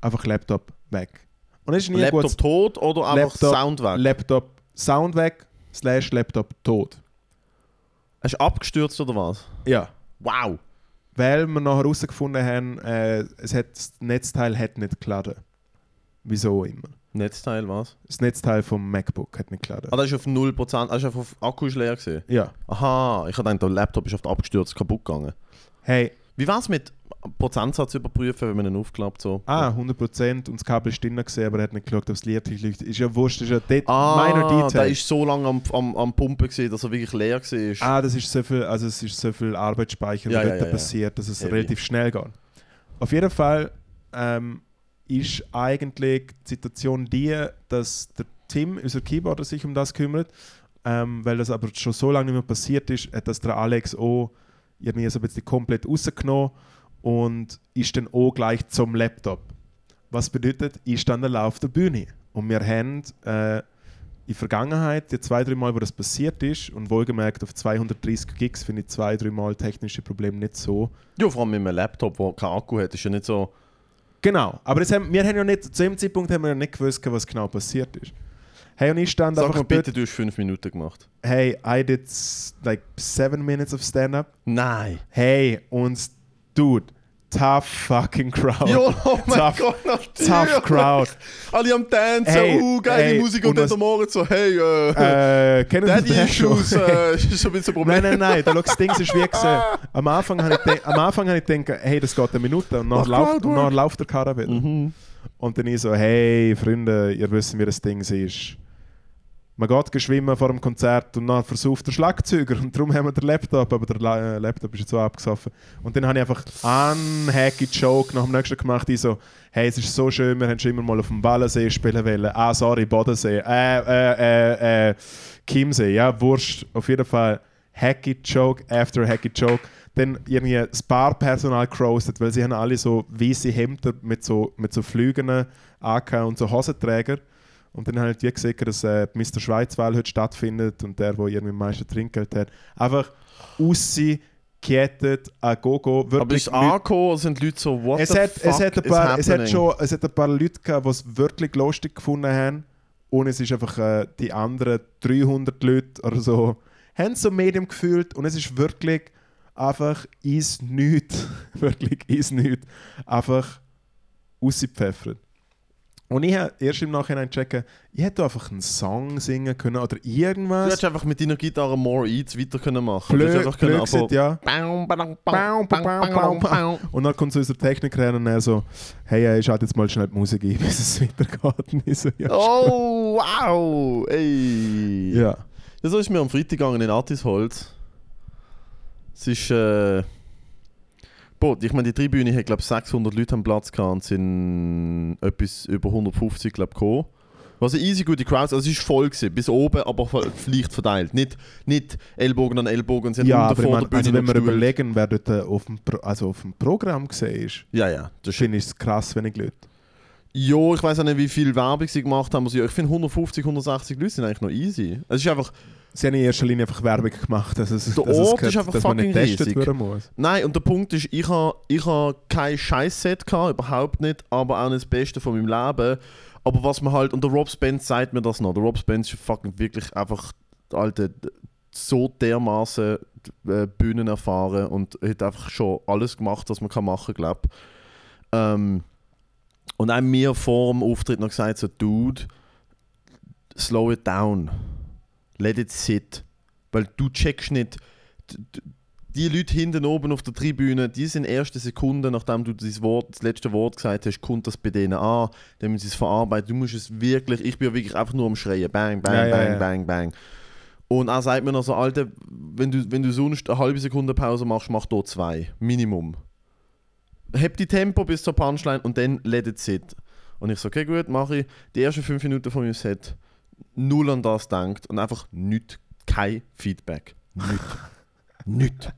[SPEAKER 3] Einfach Laptop weg. Und es ist nie
[SPEAKER 4] Laptop
[SPEAKER 3] gut.
[SPEAKER 4] tot oder einfach
[SPEAKER 3] Laptop-
[SPEAKER 4] Sound weg?
[SPEAKER 3] Laptop Sound weg, slash Laptop tot.
[SPEAKER 4] Hast du abgestürzt oder was?
[SPEAKER 3] Ja.
[SPEAKER 4] Wow!
[SPEAKER 3] Weil wir nachher herausgefunden haben, äh, es hat, das Netzteil hat nicht geladen. Wieso immer.
[SPEAKER 4] Netzteil was?
[SPEAKER 3] Das Netzteil vom MacBook hat nicht geladen.
[SPEAKER 4] Ah, das ist auf 0%. Hast du auf Akku ist leer gesehen?
[SPEAKER 3] Ja.
[SPEAKER 4] Aha, ich habe gedacht, der Laptop ist auf der abgestürzt kaputt gegangen.
[SPEAKER 3] Hey,
[SPEAKER 4] Wie war es mit Prozentsatz überprüfen, wenn man ihn aufklappt? So?
[SPEAKER 3] ah, 100% und das Kabel ist drin gesehen, aber er hat nicht geschaut, ob das Licht leuchtet. Ist ja wurscht, ist ja det
[SPEAKER 4] Ah,
[SPEAKER 3] minor
[SPEAKER 4] der
[SPEAKER 3] Detail.
[SPEAKER 4] ist so lange am, am, am Pumpen, gewesen, dass er wirklich leer war.
[SPEAKER 3] Ah, das ist so viel, also es ist so viel Arbeitsspeicher,
[SPEAKER 4] Ja, ja,
[SPEAKER 3] dort
[SPEAKER 4] ja,
[SPEAKER 3] passiert, dass es
[SPEAKER 4] Heavy.
[SPEAKER 3] relativ schnell geht. Auf jeden Fall ähm, ist eigentlich die Situation die, dass der Tim, unser Keyboarder, sich um das kümmert, ähm, weil das aber schon so lange nicht mehr passiert ist, hat das der Alex auch irgendwie so ein bisschen komplett rausgenommen und ist dann auch gleich zum Laptop. Was bedeutet, ich stand dann auf der Bühne und wir haben äh, in der Vergangenheit, die zwei, drei Mal, wo das passiert ist, und wohlgemerkt auf 230 Gigs finde ich zwei, drei Mal technische Probleme nicht so.
[SPEAKER 4] Ja, vor allem mit einem Laptop, der keinen Akku hat, ist ja nicht so.
[SPEAKER 3] Genau, aber das haben, wir haben ja nicht, zu dem Zeitpunkt haben wir ja nicht gewusst, was genau passiert ist. Hey, und ich stand
[SPEAKER 4] Sag
[SPEAKER 3] einfach
[SPEAKER 4] mal bitte,
[SPEAKER 3] dort,
[SPEAKER 4] du hast fünf Minuten gemacht.
[SPEAKER 3] hey, I did like seven minutes of stand-up.
[SPEAKER 4] Nein!
[SPEAKER 3] Hey, und dude, tough fucking crowd.
[SPEAKER 4] Ja, oh mein
[SPEAKER 3] Tough-
[SPEAKER 4] Gott, natürlich!
[SPEAKER 3] Tough crowd.
[SPEAKER 4] Alle am Tanzen,
[SPEAKER 3] Hey,
[SPEAKER 4] uh, geile
[SPEAKER 3] hey,
[SPEAKER 4] Musik und,
[SPEAKER 3] und
[SPEAKER 4] dann am Morgen so, hey, äh,
[SPEAKER 3] Äh, kennen
[SPEAKER 4] Daddy? Issues, äh, ist ein bisschen ein Problem.
[SPEAKER 3] Nein, nein, nein, da das Ding ist wie gesehen. Am Anfang habe ich, am Anfang habe ich gedacht, hey, das geht eine Minute und dann, läuft, dann läuft der Karre wieder.
[SPEAKER 4] Mhm.
[SPEAKER 3] Und dann ich so, hey, Freunde, ihr wisst, wie das Ding ist. Man geht geschwimmen vor dem Konzert und dann versucht der Schlagzeuger und darum haben wir den Laptop, aber der äh, Laptop ist jetzt so abgesoffen. Und dann habe ich einfach einen hacky Joke nach dem nächsten gemacht, ich so, hey, es ist so schön, wir haben schon immer mal auf dem Wallensee spielen wollen. Ah, sorry, Bodensee. Äh, äh, äh, äh, Chiemsee, ja, Wurscht. Auf jeden Fall hacky Joke after hacky Joke. Dann irgendwie das Barpersonal crowstet, weil sie haben alle so weiße Hemden mit so, mit so Flügen angehabt und so Hosenträger. Und dann halt wie gesehen, dass äh, die Mr. Schweizwahl heute stattfindet und der, der irgendwie am meisten Trinkgeld hat, einfach aussehen gekettet, a Gogo,
[SPEAKER 4] Aber
[SPEAKER 3] wirklich
[SPEAKER 4] ist angekommen, sind die Leute so, what
[SPEAKER 3] es
[SPEAKER 4] the
[SPEAKER 3] hat,
[SPEAKER 4] fuck
[SPEAKER 3] es, hat paar, es, hat schon, es hat ein paar Leute gehabt, die es wirklich lustig gefunden haben. Und es ist einfach äh, die anderen 300 Leute oder so, haben es so medium gefühlt. Und es ist wirklich einfach ist nichts, wirklich ist nichts, einfach rausgepfeffert. Und ich habe erst im Nachhinein checken, ich hätte einfach einen Song singen können oder
[SPEAKER 4] Du
[SPEAKER 3] irgendwas.
[SPEAKER 4] hättest einfach mit deiner Gitarre More Eats weiter können machen
[SPEAKER 3] Blöd,
[SPEAKER 4] Du einfach können
[SPEAKER 3] blöd gesagt, ja. Und dann kommt so unser Techniker her und er so, hey, äh, schalt jetzt mal schnell die Musik ein, bis es weitergeht. Und ich so, ja,
[SPEAKER 4] Oh, wow! Ey!
[SPEAKER 3] ja.
[SPEAKER 4] Ja, so ist mir am Freitag gegangen in Artisholz. Es ist. Äh, boah, ich meine, die Tribüne hat, glaube ich, 600 Leute am Platz gehabt und sind etwas über 150, glaube ich, gekommen. Was eine easy gute Crowd, also es war voll gewesen, bis oben, aber leicht verteilt. Nicht, nicht Ellbogen an Ellbogen, sie
[SPEAKER 3] Ja, aber ich
[SPEAKER 4] vor
[SPEAKER 3] mein,
[SPEAKER 4] der Bühne
[SPEAKER 3] also wenn wir überlegen, wer dort äh, auf dem, Pro also auf dem Programm gesehen ist,
[SPEAKER 4] Ja, ja, das ist
[SPEAKER 3] finde ich es krass wenig Leute.
[SPEAKER 4] Ja, ich weiß auch nicht, wie viel Werbung sie gemacht haben. Ich finde 150, 160 Leute sind eigentlich noch easy. Es ist einfach.
[SPEAKER 3] Sie haben in erster Linie einfach Werbung gemacht, dass es,
[SPEAKER 4] Der
[SPEAKER 3] dass
[SPEAKER 4] Ort
[SPEAKER 3] es,
[SPEAKER 4] ist einfach
[SPEAKER 3] dass man nicht
[SPEAKER 4] fucking
[SPEAKER 3] getestet
[SPEAKER 4] riesig.
[SPEAKER 3] muss.
[SPEAKER 4] Nein, und der Punkt ist, ich habe ich ha kein Scheiß-Set gehabt, überhaupt nicht, aber auch nicht das Beste von meinem Leben. Aber was man halt, und der Rob Spence sagt mir das noch, der Rob Spence ist fucking wirklich einfach, Alter, so dermaßen äh, Bühnen erfahren und hat einfach schon alles gemacht, was man kann machen, glaube ähm, Und auch mir vor dem Auftritt noch gesagt, so, Dude, slow it down. Let it sit. Weil du checkst nicht, die Leute hinten oben auf der Tribüne, die sind erste Sekunden, nachdem du das, Wort, das letzte Wort gesagt hast, kommt das bei denen an, dann müssen sie es verarbeiten. Du musst es wirklich, ich bin wirklich einfach nur am Schreien. Bang, bang,
[SPEAKER 3] Ja, ja,
[SPEAKER 4] bang,
[SPEAKER 3] ja.
[SPEAKER 4] bang, bang. Und er sagt mir noch so, Alter, wenn du, wenn du sonst eine halbe Sekunde Pause machst, mach da zwei. Minimum. Heb die Tempo bis zur Punchline und dann let it sit. Und ich so, okay, gut, mache ich. Die ersten fünf Minuten von meinem Set null an das denkt und einfach nichts, kein Feedback. Nichts. nichts.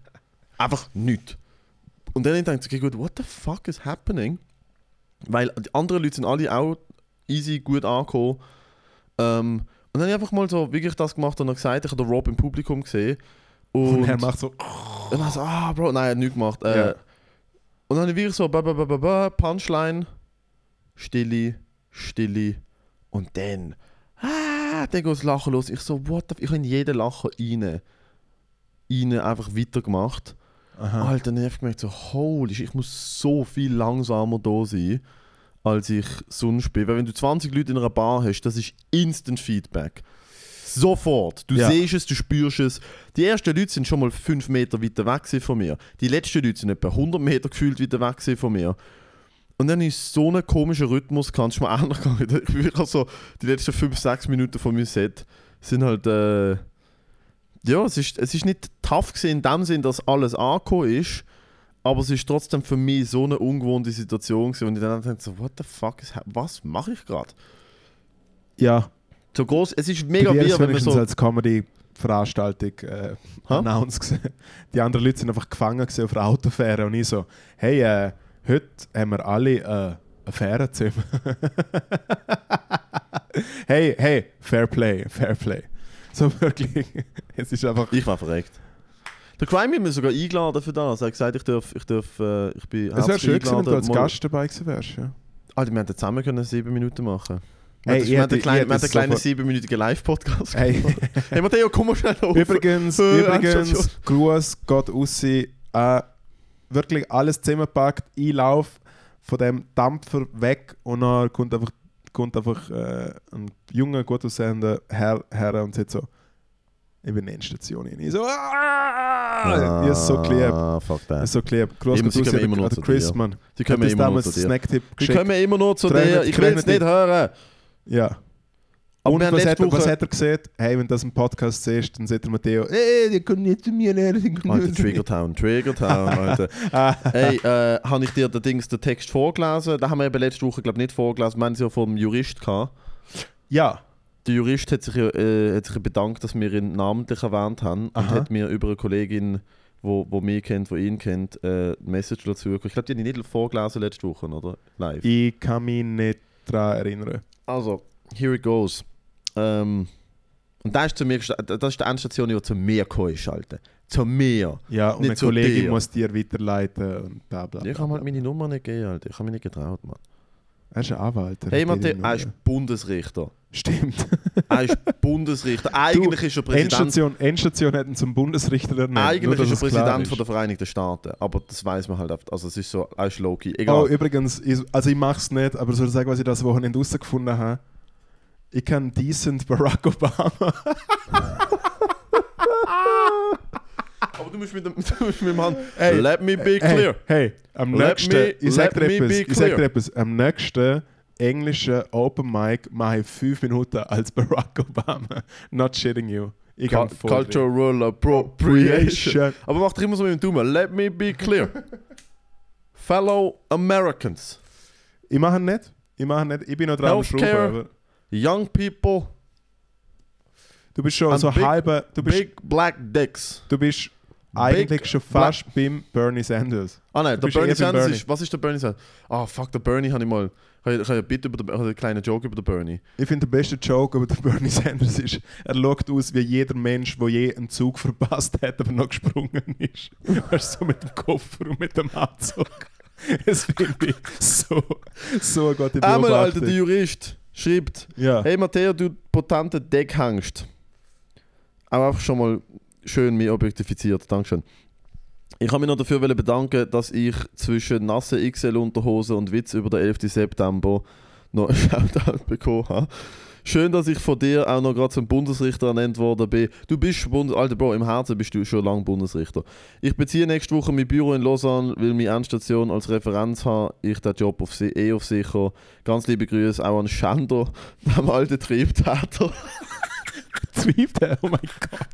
[SPEAKER 4] Einfach nichts. Und dann denkt okay, gut, what the fuck is happening? Weil die anderen Leute sind alle auch easy, gut angekommen. Ähm, und dann habe ich einfach mal so wirklich das gemacht und dann gesagt, ich habe den Rob im Publikum gesehen. Und,
[SPEAKER 3] Und er macht so,
[SPEAKER 4] und dann so, ah, Bro, nein, er hat nichts gemacht. Äh,
[SPEAKER 3] Ja.
[SPEAKER 4] Und dann habe ich wirklich so, ba, ba, ba, ba, Punchline, Stille, Stille und dann, ah, dann geht das Lachen los. Ich so, what the Ich habe in jeden Lachen rein, rein einfach weitergemacht.
[SPEAKER 3] aha.
[SPEAKER 4] Alter, dann habe ich gemerkt, so, holy ich muss so viel langsamer da sein, als ich sonst bin. Weil wenn du 20 Leute in einer Bar hast, das ist Instant Feedback. Sofort. Du
[SPEAKER 3] Ja.
[SPEAKER 4] siehst es, du spürst es. Die ersten Leute sind schon mal 5 Meter weiter weg von mir. Die letzten Leute sind etwa 100 Meter gefühlt weiter weg von mir. Und dann ist so ein komischer Rhythmus, kannst du mir auch noch gegangen. Ich bin wirklich so, die letzten 5, 6 Minuten von meinem Set sind halt, äh, ja, es ist, es ist nicht tough gewesen in dem Sinn, dass alles angekommen ist, aber es ist trotzdem für mich so eine ungewohnte Situation gewesen, und ich dann dachte so, what the fuck, is was mache ich gerade?
[SPEAKER 3] ja,
[SPEAKER 4] So groß, es ist mega weird, wenn man so...
[SPEAKER 3] als Comedy-Veranstaltung äh,
[SPEAKER 4] Ha?
[SPEAKER 3] announced gesehen. Die anderen Leute sind einfach gefangen auf der Autofähre und ich so, hey, äh, heute haben wir alle äh, ein Fährenzimmer. hey, hey, Fair Play, Fair Play. So wirklich, es ist einfach...
[SPEAKER 4] Ich war verreckt. Der Crime hat mich sogar eingeladen für das. Er hat gesagt, ich darf, ich darf, äh, ich bin
[SPEAKER 3] Es wäre schön gewesen, wenn du als Gast dabei gewesen wärst. Ja.
[SPEAKER 4] Alter, wir hätten zusammen können sieben Minuten machen
[SPEAKER 3] Hey,
[SPEAKER 4] wir hatten einen kleinen, einen siebenminütigen Live-Podcast
[SPEAKER 3] Hey.
[SPEAKER 4] Hey Matteo, komm mal schnell auf.
[SPEAKER 3] Übrigens,
[SPEAKER 4] Äh,
[SPEAKER 3] übrigens. Gruß geht raus. Äh, wirklich alles zusammengepackt, Einlauf von dem Dampfer weg und dann kommt einfach, kommt einfach äh, ein junger, gut aussehender Herr, Herr und sagt so, ich bin in die Endstation. rein. Ich so, ah! Ich ist so geliebt.
[SPEAKER 4] Ah, fuck
[SPEAKER 3] Ich
[SPEAKER 4] that.
[SPEAKER 3] ist so geliebt. Raus
[SPEAKER 4] kommen
[SPEAKER 3] an
[SPEAKER 4] immer nur zu
[SPEAKER 3] Chris,
[SPEAKER 4] dir.
[SPEAKER 3] Mann.
[SPEAKER 4] Die kommen immer nur
[SPEAKER 3] damals
[SPEAKER 4] zu dir. Die kommen immer nur zu dir. Ich will es nicht hören.
[SPEAKER 3] Ja.
[SPEAKER 4] Aber
[SPEAKER 3] und was hat, er- was
[SPEAKER 4] Woche-
[SPEAKER 3] hat er gesagt? Hey, wenn du das im Podcast siehst, dann sagt der Matteo, ey, die können nicht zu mir lernen. die können
[SPEAKER 4] Alter,
[SPEAKER 3] nicht zu mir».
[SPEAKER 4] Triggertown, Triggertown, Alter. Hey, äh, habe ich dir den, Dings, den Text vorgelesen? Den haben wir eben letzte Woche, glaube ich, nicht vorgelesen. Wir haben es ja vom Jurist gehabt.
[SPEAKER 3] ja.
[SPEAKER 4] Der Jurist hat sich, äh, hat sich bedankt, dass wir ihn namentlich erwähnt haben und
[SPEAKER 3] Aha.
[SPEAKER 4] hat mir über eine Kollegin, wo, wo mich kennt, wo ihn kennt, äh, eine Message dazu. Ich glaube, die habe ich nicht vorgelesen letzte Woche, oder? Live.
[SPEAKER 3] Ich kann mich nicht daran erinnern.
[SPEAKER 4] Also, here it goes. Ähm, und da ist zu mir, das ist die Endstation, die zu mir gekommen ist, Alter. zu mir.
[SPEAKER 3] Ja, und
[SPEAKER 4] Nicht
[SPEAKER 3] eine
[SPEAKER 4] zu
[SPEAKER 3] Kollegin
[SPEAKER 4] dir.
[SPEAKER 3] muss dir weiterleiten und bla bla.
[SPEAKER 4] Ich habe halt meine Nummer nicht gegeben, Alter. Ich habe mich nicht getraut, Mann.
[SPEAKER 3] Er ist ein Anwalt.
[SPEAKER 4] Hey, Matteo, er ist Bundesrichter.
[SPEAKER 3] Stimmt.
[SPEAKER 4] Er ist Bundesrichter. Eigentlich ist er Präsident,
[SPEAKER 3] Endstation, Endstation hätten zum Bundesrichter ernannt. nur,
[SPEAKER 4] eigentlich
[SPEAKER 3] dass
[SPEAKER 4] ist er Präsident
[SPEAKER 3] ist.
[SPEAKER 4] von der Vereinigten Staaten. Aber das weiß man halt oft. Also es ist so, er ist Loki. Egal.
[SPEAKER 3] Oh, übrigens, ich, also ich mache es nicht, aber soll ich sagen, was ich das Wochenende herausgefunden habe? Ich kann decent Barack Obama.
[SPEAKER 4] Aber du musst mit dem, du musst mit dem Hand.
[SPEAKER 3] Hey,
[SPEAKER 4] Let me be clear.
[SPEAKER 3] Hey, hey am
[SPEAKER 4] Let
[SPEAKER 3] nächsten,
[SPEAKER 4] me-
[SPEAKER 3] ich sag dir etwas,
[SPEAKER 4] be
[SPEAKER 3] ich sag dir
[SPEAKER 4] clear.
[SPEAKER 3] etwas, am nächsten englischen Open Mic mache ich fünf Minuten als Barack Obama. Not shitting you. Ich voll
[SPEAKER 4] Cultural Appropriation. Aber mach doch immer so mit dem Daumen. Let me be clear. Fellow Americans,
[SPEAKER 3] Ich mache nicht. Ich mache nicht. Ich bin noch dran am Schrauben.
[SPEAKER 4] Young people,
[SPEAKER 3] Du bist schon
[SPEAKER 4] And
[SPEAKER 3] so
[SPEAKER 4] big-
[SPEAKER 3] halber. Du bist,
[SPEAKER 4] big black dicks.
[SPEAKER 3] du bist eigentlich schon
[SPEAKER 4] black-
[SPEAKER 3] fast beim Bernie Sanders.
[SPEAKER 4] Ah nein,
[SPEAKER 3] Du
[SPEAKER 4] der Bernie Sanders
[SPEAKER 3] Bernie.
[SPEAKER 4] ist. Was ist der Bernie Sanders? Ah fuck, der Bernie habe ich mal. Ich habe ich habe einen Bit über den, einen kleinen Joke über den Bernie.
[SPEAKER 3] Ich finde, der beste Joke über den Bernie Sanders ist, er schaut aus wie jeder Mensch, der je einen Zug verpasst hat, aber noch gesprungen ist. Weißt so mit dem Koffer und mit dem Anzug. Das finde ich so, so eine gute
[SPEAKER 4] Einmal, Alter,
[SPEAKER 3] Beobachtung.
[SPEAKER 4] der Jurist schreibt:
[SPEAKER 3] Ja.
[SPEAKER 4] Hey Matteo, du potente Deckhangst. Auch einfach schon mal schön mich objektifiziert. Dankeschön. Ich habe mich noch dafür bedanken, dass ich zwischen nasse XL-Unterhose und Witz über den 11. September noch einen Shoutout bekommen habe. Schön, dass ich von dir auch noch gerade zum Bundesrichter ernannt worden bin. Du bist Bundes Alter Bro, im Herzen bist du schon lange Bundesrichter. Ich beziehe nächste Woche mein Büro in Lausanne, weil meine Endstation als Referenz habe. Ich den Job auf, eh auf sicher. Ganz liebe Grüße auch an Schänder, dem alten Triebtäter.
[SPEAKER 3] Zweift er? Oh mein Gott.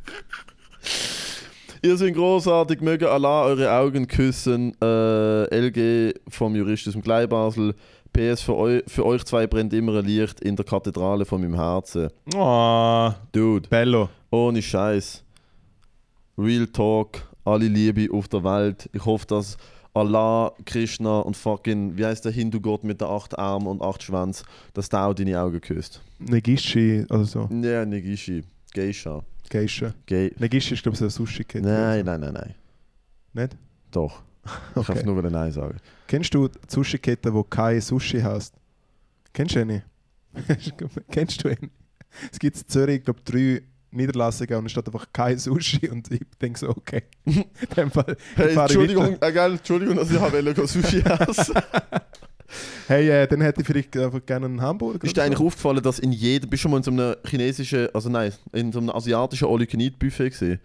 [SPEAKER 4] Ihr seid großartig, möge Allah eure Augen küssen. Äh, LG vom Jurist aus dem Gleibasel. PS, für, eu für euch zwei brennt immer ein Licht in der Kathedrale von meinem Herzen.
[SPEAKER 3] Oh,
[SPEAKER 4] Dude,
[SPEAKER 3] Bello.
[SPEAKER 4] ohne Scheiß. Real Talk, alle Liebe auf der Welt. Ich hoffe, dass Allah, Krishna und fucking, wie heißt der Hindu-Gott mit den acht Armen und acht Schwänzen, dass der auch deine Augen küsst.
[SPEAKER 3] Negishi oder so.
[SPEAKER 4] Ja, Negishi. Geisha.
[SPEAKER 3] Geisha.
[SPEAKER 4] Gay.
[SPEAKER 3] Negishi ist, glaube ich, so eine Sushi-Kette.
[SPEAKER 4] Nein, nein, nein, nein.
[SPEAKER 3] Nicht?
[SPEAKER 4] Doch. Ich
[SPEAKER 3] Okay.
[SPEAKER 4] kann nur Nein sagen.
[SPEAKER 3] Kennst du die Sushi-Kette, die kein Sushi heißt? Kennst du eine? Kennst du eine? Es gibt in Zürich, ich glaube drei Niederlassungen und es steht einfach kein Sushi und ich denke so, okay. In Fall,
[SPEAKER 4] Hey, Entschuldigung, äh, gell, Entschuldigung, dass ich habe Sushi essen.
[SPEAKER 3] Hey, äh, dann hätte ich vielleicht einfach gerne einen Hamburger.
[SPEAKER 4] Ist dir eigentlich
[SPEAKER 3] so.
[SPEAKER 4] aufgefallen, dass in jedem, bist du schon mal in so einem chinesischen, also nein, in so einem asiatischen All-You-Can-Eat-Buffet gesehen?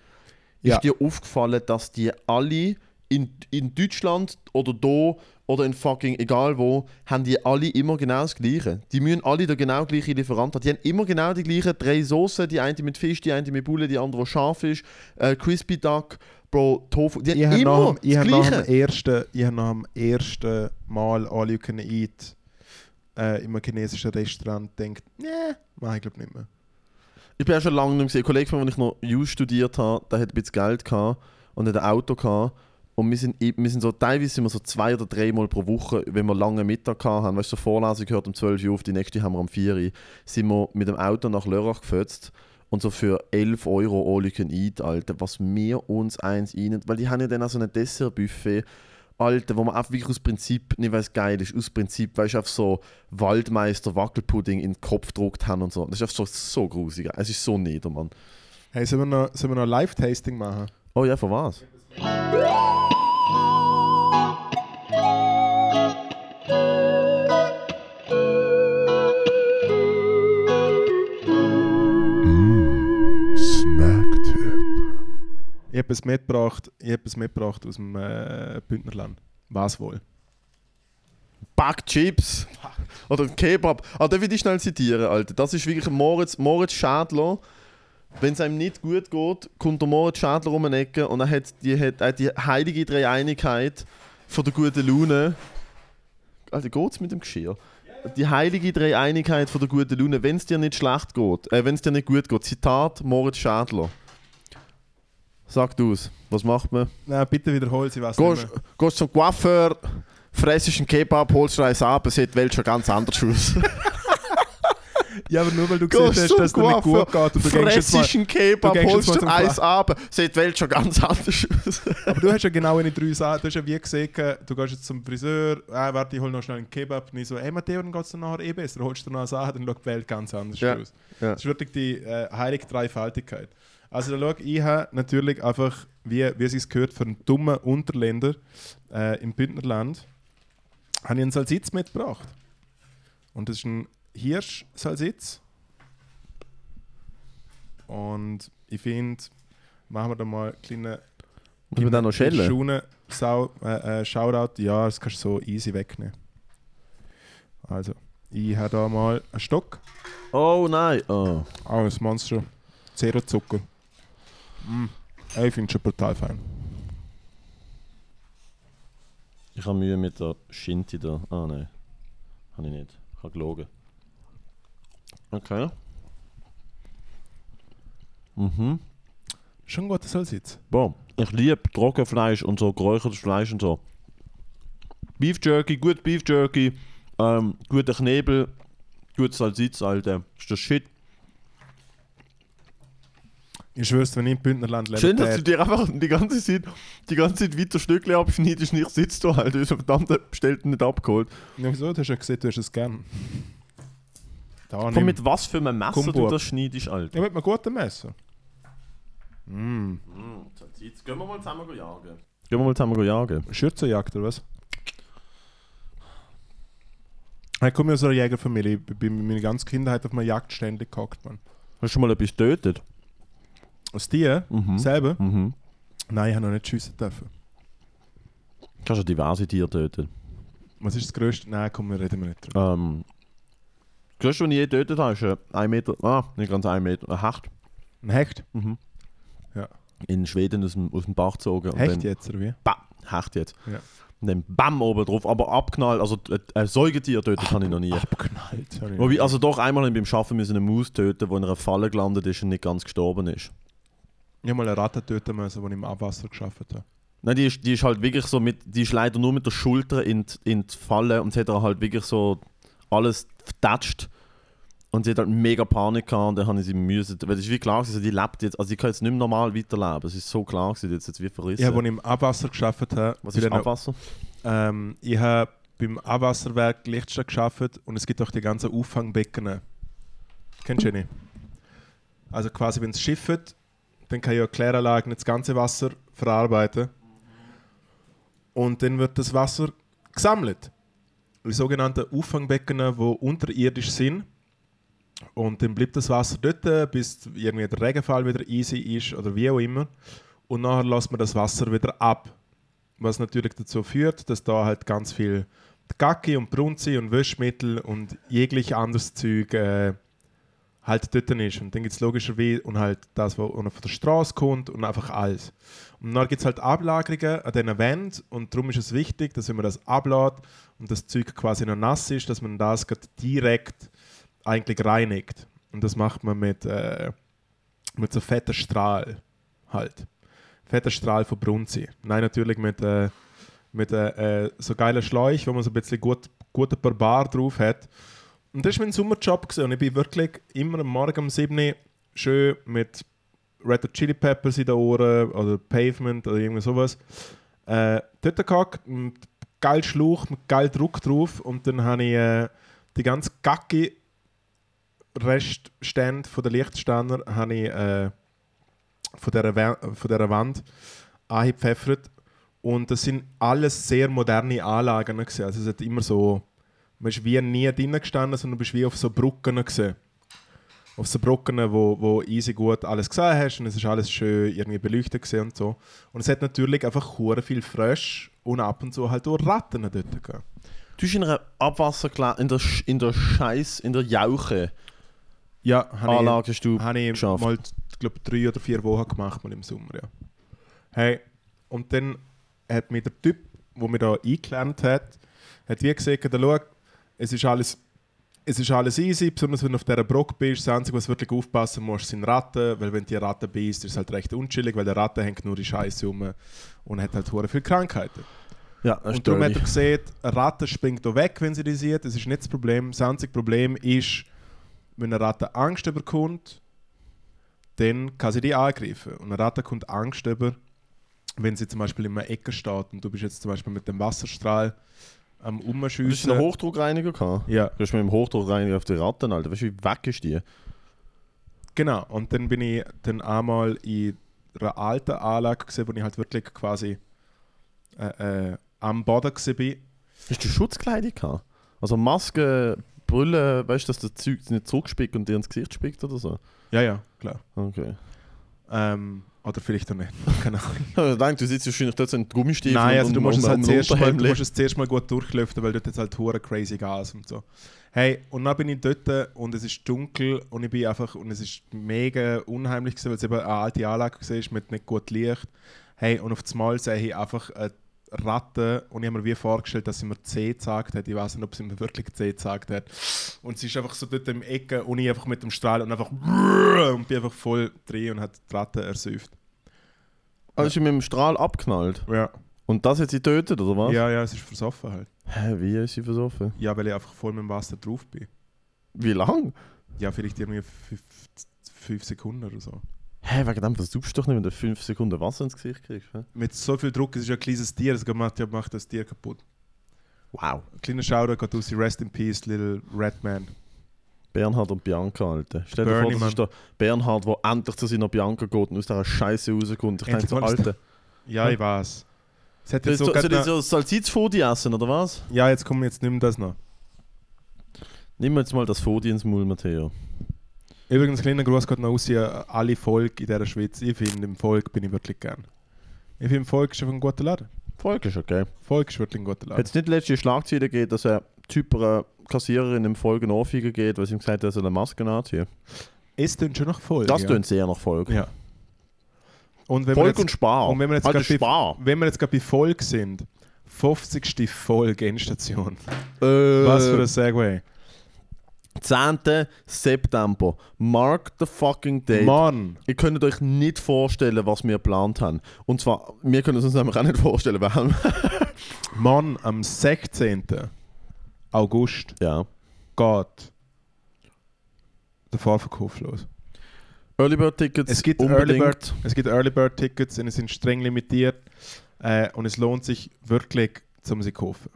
[SPEAKER 3] Ja.
[SPEAKER 4] Ist dir aufgefallen, dass die alle in, in Deutschland oder da oder in fucking egal wo, haben die alle immer genau das Gleiche. Die müssen alle den genau gleichen Lieferant haben. Die haben immer genau die gleichen drei Soßen, die eine mit Fisch, die eine mit Bulle, die andere, die scharf ist, äh, Crispy Duck, Bro, Tofu. Die
[SPEAKER 3] Ich
[SPEAKER 4] haben immer
[SPEAKER 3] nach, ich
[SPEAKER 4] das
[SPEAKER 3] habe nach,
[SPEAKER 4] Gleiche.
[SPEAKER 3] dem ersten, ich habe nach dem ersten Mal All You Can Eat äh, in einem chinesischen Restaurant gedacht, nee, mach ich glaube nicht mehr.
[SPEAKER 4] Ich bin auch schon lange nicht mehr gesehen. Ein Kollege von mir, als ich noch Jus studiert habe, der hat ein bisschen Geld gehabt und hat ein Auto gehabt. Und wir sind, wir sind so, teilweise sind wir so zwei oder dreimal pro Woche, wenn wir lange Mittag haben, weißt du, so Vorlesung gehört um 12 Uhr auf, die nächste haben wir um 4 Uhr, sind wir mit dem Auto nach Lörrach gefetzt und so für 11 Euro all you can eat, Alter, was wir uns eins rein, weil die haben ja dann auch so ein Dessertbuffet, Alter, wo man einfach wirklich aus Prinzip, nicht weil es geil ist, aus Prinzip, weißt du, auf so Waldmeister Wackelpudding in den Kopf gedruckt haben und so. Das ist einfach so, so grusig. Es ist so nieder, Mann.
[SPEAKER 3] Hey, sollen wir noch, sollen wir noch Live-Tasting machen?
[SPEAKER 4] Oh ja, für was?
[SPEAKER 3] Es mitgebracht, ich es mitgebracht aus dem äh, Bündnerland. Was wohl?
[SPEAKER 4] Backchips. Oder Kebab. Ah, darf ich dich schnell zitieren, Alter? Das ist wirklich Moritz, Moritz Schädler. Wenn es einem nicht gut geht, kommt der Moritz Schädler um eine Ecke und er hat die, hat, er die heilige Dreieinigkeit von der guten Laune. Alter, geht's mit dem Geschirr? Die heilige Dreieinigkeit von der guten Laune, wenn es dir nicht schlecht geht, äh, wenn es dir nicht gut geht. Zitat Moritz Schädler. Sag du's, was macht man?
[SPEAKER 3] Nein, bitte wiederhol sie was.
[SPEAKER 4] Gehst, gehst zum Coiffeur, fressest einen Kebab, holst dir eins ab, es sieht die Welt schon ganz anders aus.
[SPEAKER 3] Ja, aber nur weil du
[SPEAKER 4] Gehst
[SPEAKER 3] gesehen hast, dass es dir nicht gut geht und du
[SPEAKER 4] fressest einen Kebab,
[SPEAKER 3] du
[SPEAKER 4] holst dir eins ab, sieht die Welt schon ganz anders aus.
[SPEAKER 3] Aber du hast ja genau in drei Sachen, du hast ja wie gesehen, du gehst jetzt zum Friseur, ah, warte, ich hol noch schnell einen Kebab, und ich so, ey Matteo, dann geht es dir nachher eh besser, holst du noch eins an, dann schaut die Welt ganz anders
[SPEAKER 4] Ja.
[SPEAKER 3] aus.
[SPEAKER 4] Ja.
[SPEAKER 3] Das ist wirklich die äh, heilige Dreifaltigkeit. Also da schau, ich habe natürlich einfach, wie, wie es sich gehört, für einen dummen Unterländer äh, im Bündnerland, habe ich einen Salsitz mitgebracht. Und das ist ein Hirsch-Salsitz. Und ich finde, machen wir da mal einen kleinen
[SPEAKER 4] Muss man dann noch schellen?
[SPEAKER 3] Schuhe, Sau, äh, äh, Shoutout, ja, das kannst du so easy wegnehmen. Also, ich habe da mal einen Stock,
[SPEAKER 4] Oh nein. Oh.
[SPEAKER 3] auch ein Monster, Zero Zucker. Mm. Ich finde es schon brutal fein.
[SPEAKER 4] Ich habe Mühe mit der Shinti da. Ah nein. Habe ich nicht. Ich habe gelogen. Okay. Mhm.
[SPEAKER 3] Schon ein guter Salsitz.
[SPEAKER 4] Boah, ich liebe Trockenfleisch und so, geräuchertes Fleisch und so. Beef Jerky, gut Beef Jerky, ähm, guter Knebel, gut Salsitz, Alter. Ist das Shit.
[SPEAKER 3] Ich schwör's, wenn ich im Bündnerland lebe,
[SPEAKER 4] Schön, dass du dir einfach die ganze Zeit, die ganze Zeit weiter Stückchen abschneidest und ich sitze da halt, du hast verdammt bestellt und nicht abgeholt.
[SPEAKER 3] Ja, wieso? Du hast ja gesehen, du hast es gern. Da
[SPEAKER 4] Komm, mit was für einem Messer du
[SPEAKER 3] Kumbo.
[SPEAKER 4] das schneidest, Alter.
[SPEAKER 3] Ja, mit einem guten Messer. Mm.
[SPEAKER 4] Mm, Salsitz. Gehen wir mal zusammen jagen. Gehen wir mal zusammen jagen.
[SPEAKER 3] Schürzenjagd oder was? Ich komme aus einer Jägerfamilie. Ich bin meine ganze Kindheit auf einer Jagd ständig gehackt, man.
[SPEAKER 4] Hast du schon mal etwas getötet?
[SPEAKER 3] Aus dir?
[SPEAKER 4] Mhm.
[SPEAKER 3] Selber?
[SPEAKER 4] Mhm.
[SPEAKER 3] Nein, ich habe noch nicht schiessen dürfen.
[SPEAKER 4] Kannst du diverse Tiere töten.
[SPEAKER 3] Was ist das Größte? Nein, komm, wir reden wir nicht drüber.
[SPEAKER 4] Ähm, das Größte, was ich je getötet habe, ist ein Meter, ah, nicht ganz ein Meter, ein Hecht.
[SPEAKER 3] Ein Hecht?
[SPEAKER 4] Mhm.
[SPEAKER 3] Ja.
[SPEAKER 4] In Schweden aus dem, aus dem Bach gezogen. und
[SPEAKER 3] Hecht
[SPEAKER 4] dann,
[SPEAKER 3] jetzt, oder wie?
[SPEAKER 4] Bam, Hecht jetzt.
[SPEAKER 3] Ja.
[SPEAKER 4] Und dann BAM oben drauf, aber abknallt, also äh, ein Säugetier tötet habe ich noch nie.
[SPEAKER 3] Abknallt. ich
[SPEAKER 4] Wobei, also doch einmal beim Schaffen müssen eine Maus töten, die in einer Falle gelandet ist und nicht ganz gestorben ist.
[SPEAKER 3] Ich habe mal eine Ratte töten müssen, die ich im Abwasser geschafft habe.
[SPEAKER 4] Nein, die ist, die ist halt wirklich so mit, die ist leider nur mit der Schulter in die, in die Falle und sie hat halt wirklich so alles vertatscht. Und sie hat halt mega Panik gehabt und dann habe ich sie müssen, weil es ist wie klar gewesen, die lebt jetzt, also die kann jetzt nicht mehr normal weiterleben. Es ist so klar gewesen, hat jetzt wie verrissen.
[SPEAKER 3] Habe, als ich im Abwasser geschafft habe,
[SPEAKER 4] Was ist Abwasser?
[SPEAKER 3] Ähm, ich habe beim Abwasserwerk Lichtstadt geschafft und es gibt auch die ganzen Auffangbecken. Kennst du nicht? Also quasi, wenn es schifft, dann kann ja Kläranlagen das ganze Wasser verarbeiten. Und dann wird das Wasser gesammelt. In sogenannten Auffangbecken, die unterirdisch sind. Und dann bleibt das Wasser dort, bis irgendwie der Regenfall wieder easy ist oder wie auch immer. Und nachher lässt man das Wasser wieder ab was natürlich dazu führt, dass da halt ganz viel Gacki und Brunzi und Wäschmittel und jeglich anderes Zeug äh, halt dort ist. Und dann gibt es logischerweise und halt das, was von der Straße kommt und einfach alles. Und dann gibt es halt Ablagerungen an diesen Wänden und darum ist es wichtig, dass wenn man das ablädt und das Zeug quasi noch nass ist, dass man das direkt eigentlich reinigt. Und das macht man mit, äh, mit so fetten Strahl halt fetter Strahl von Brunzi. Nein, natürlich mit, äh, mit äh, äh, so geilen Schläuch, wo man so ein bisschen gut, guten Barbar drauf hat. Und das war mein Sommerjob. Und ich bin wirklich immer am Morgen um 7 Uhr schön mit Red Hot Chili Peppers in den Ohren oder Pavement oder irgendwie sowas. Äh, dort gehackt, mit geil Schluch, mit geil Druck drauf. Und dann habe ich äh, die ganze Gacki Reststände von der Lichtständer ich äh, von dieser, Wand angepfeffert. Und das sind alles sehr moderne Anlagen. Also es hat immer so, man ist wie nie drinnen gestanden, sondern du bist wie auf so Brücken gewesen. Auf so Brücken, wo, wo easy gut alles gesehen hast und es ist alles schön irgendwie beleuchtet gewesen und so. Und es hat natürlich einfach hure viel Frösche und ab und zu halt auch Ratten dort gegeben.
[SPEAKER 4] Du bist in einer Abwasserkla in der, Sch- in der Scheiß, in der Jauche
[SPEAKER 3] Ja, habe ich, habe ich
[SPEAKER 4] geschafft.
[SPEAKER 3] mal, glaube drei oder vier Wochen gemacht mal im Sommer, ja. Hey, und dann hat mir der Typ, der mir da eingelernt hat, hat wie gesagt, schau, es ist alles es ist alles easy, besonders wenn du auf dieser Brocke bist. Das Einzige, was wirklich aufpassen musst, sind Ratten, weil wenn die Ratte beißt, ist es halt recht unchillig, weil der Ratte hängt nur die Scheiße rum und hat halt hure viele Krankheiten.
[SPEAKER 4] Ja, das
[SPEAKER 3] Und darum hat er gesehen, eine Ratte springt da weg, wenn sie die sieht. Das ist nicht das Problem. Das einzige Problem ist, wenn eine Ratte Angst überkommt, dann kann sie die angreifen. Und eine Ratte kommt Angst über, wenn sie zum Beispiel in einer Ecke steht und du bist jetzt zum Beispiel mit dem Wasserstrahl am
[SPEAKER 4] Du hast einen
[SPEAKER 3] Umschiessen.
[SPEAKER 4] Hochdruckreiniger gehabt.
[SPEAKER 3] Ja,
[SPEAKER 4] Du hast mit dem Hochdruckreiniger auf die Ratten, Alter. Weißt du, wie weg ist die?
[SPEAKER 3] genau. Und dann bin ich dann einmal in einer alten Anlage gesehen, wo ich halt wirklich quasi äh, äh, am Boden war.
[SPEAKER 4] Hast du Schutzkleidung gehabt? Also Maske, Brille, weißt du, dass das Zeug nicht zurückspickt und dir ins Gesicht spickt oder so?
[SPEAKER 3] Ja, ja, klar.
[SPEAKER 4] Okay.
[SPEAKER 3] Ähm, oder vielleicht auch nicht. Keine Ahnung.
[SPEAKER 4] Ich denke, du sitzt wahrscheinlich dort so in Gummistiefeln
[SPEAKER 3] Nein, also
[SPEAKER 4] und
[SPEAKER 3] du musst,
[SPEAKER 4] um,
[SPEAKER 3] es halt
[SPEAKER 4] um,
[SPEAKER 3] zuerst mal, du musst es zuerst mal gut durchlüften, weil dort jetzt halt hure crazy Gas und so. Hey, und dann bin ich dort und es ist dunkel und ich bin einfach, und es ist mega unheimlich gewesen, weil es eben eine alte Anlage war mit nicht gut Licht. Hey, und auf das Mal sehe ich einfach eine Ratte und ich habe mir wie vorgestellt, dass sie mir C gesagt hat. Ich weiß nicht, ob sie mir wirklich C gesagt hat. Und sie ist einfach so dort im Ecke und ich einfach mit dem Strahl und einfach und bin einfach voll drin und hat die Ratte ersäuft.
[SPEAKER 4] Also ist sie mit dem Strahl abknallt.
[SPEAKER 3] Ja.
[SPEAKER 4] Und das hat sie getötet, oder was?
[SPEAKER 3] ja, ja, es ist versoffen halt.
[SPEAKER 4] Hä, wie ist sie versoffen?
[SPEAKER 3] Ja, weil ich einfach voll mit dem Wasser drauf bin.
[SPEAKER 4] Wie lang?
[SPEAKER 3] Ja, vielleicht irgendwie fünf, fünf Sekunden oder so.
[SPEAKER 4] Hä, wegen dem versuchst du doch nicht, wenn du 5 Sekunden Wasser ins Gesicht kriegst. Hä?
[SPEAKER 3] Mit so viel Druck, es ist ja ein kleines Tier, das macht, ja, macht das Tier kaputt.
[SPEAKER 4] Wow.
[SPEAKER 3] Ein kleiner Shoutout geht aus, Rest in Peace, Little Red Man.
[SPEAKER 4] Bernhard und Bianca, Alter. Stell dir vor, das ist der Bernhard, der endlich zu seiner Bianca geht und aus dieser Scheiße rauskommt. Ich denke so, Alter.
[SPEAKER 3] Ja, ich weiß. Es hat jetzt so
[SPEAKER 4] so, soll
[SPEAKER 3] grad
[SPEAKER 4] ich so Salzizfodi essen, oder was?
[SPEAKER 3] ja, jetzt kommen jetzt mehr das noch.
[SPEAKER 4] Nimm jetzt mal das Fodi ins Maul, Matteo.
[SPEAKER 3] Übrigens, kleiner Gruß geht noch aus an alle Volk in dieser Schweiz. Ich finde, im Volk bin ich wirklich gern. Ich finde, Volk ist einfach ein guter Laden.
[SPEAKER 4] Volk ist okay.
[SPEAKER 3] Volk ist wirklich ein guter Laden.
[SPEAKER 4] Es nicht letzte Schlagzeile gegeben, dass ein Typ einer Kassiererin im Folge eine Ohrfeige geht, weil sie ihm gesagt hat, er soll eine Maske anziehen?
[SPEAKER 3] Es tönt schon nach Volk.
[SPEAKER 4] Das
[SPEAKER 3] ja.
[SPEAKER 4] tönt sehr nach Volk.
[SPEAKER 3] Ja. Und wenn
[SPEAKER 4] Volk
[SPEAKER 3] jetzt,
[SPEAKER 4] und Spar.
[SPEAKER 3] und wenn wir jetzt
[SPEAKER 4] Alter,
[SPEAKER 3] grad bei-
[SPEAKER 4] Spar.
[SPEAKER 3] wenn wir jetzt gerade bei Volk sind, 50. Folge Endstation.
[SPEAKER 4] Äh,
[SPEAKER 3] Was für ein Segway.
[SPEAKER 4] 10. September. Mark the fucking date.
[SPEAKER 3] Mann!
[SPEAKER 4] Ihr könnt euch nicht vorstellen, was wir geplant haben. Und zwar, wir können es uns nämlich auch nicht vorstellen, haben.
[SPEAKER 3] Mann, am 16. August
[SPEAKER 4] ja.
[SPEAKER 3] geht der Fahrverkauf los.
[SPEAKER 4] Early Bird Tickets.
[SPEAKER 3] Es gibt
[SPEAKER 4] unbedingt.
[SPEAKER 3] Early Bird, es gibt Early Bird Tickets und sie sind streng limitiert äh, und es lohnt sich wirklich, um sie zu kaufen.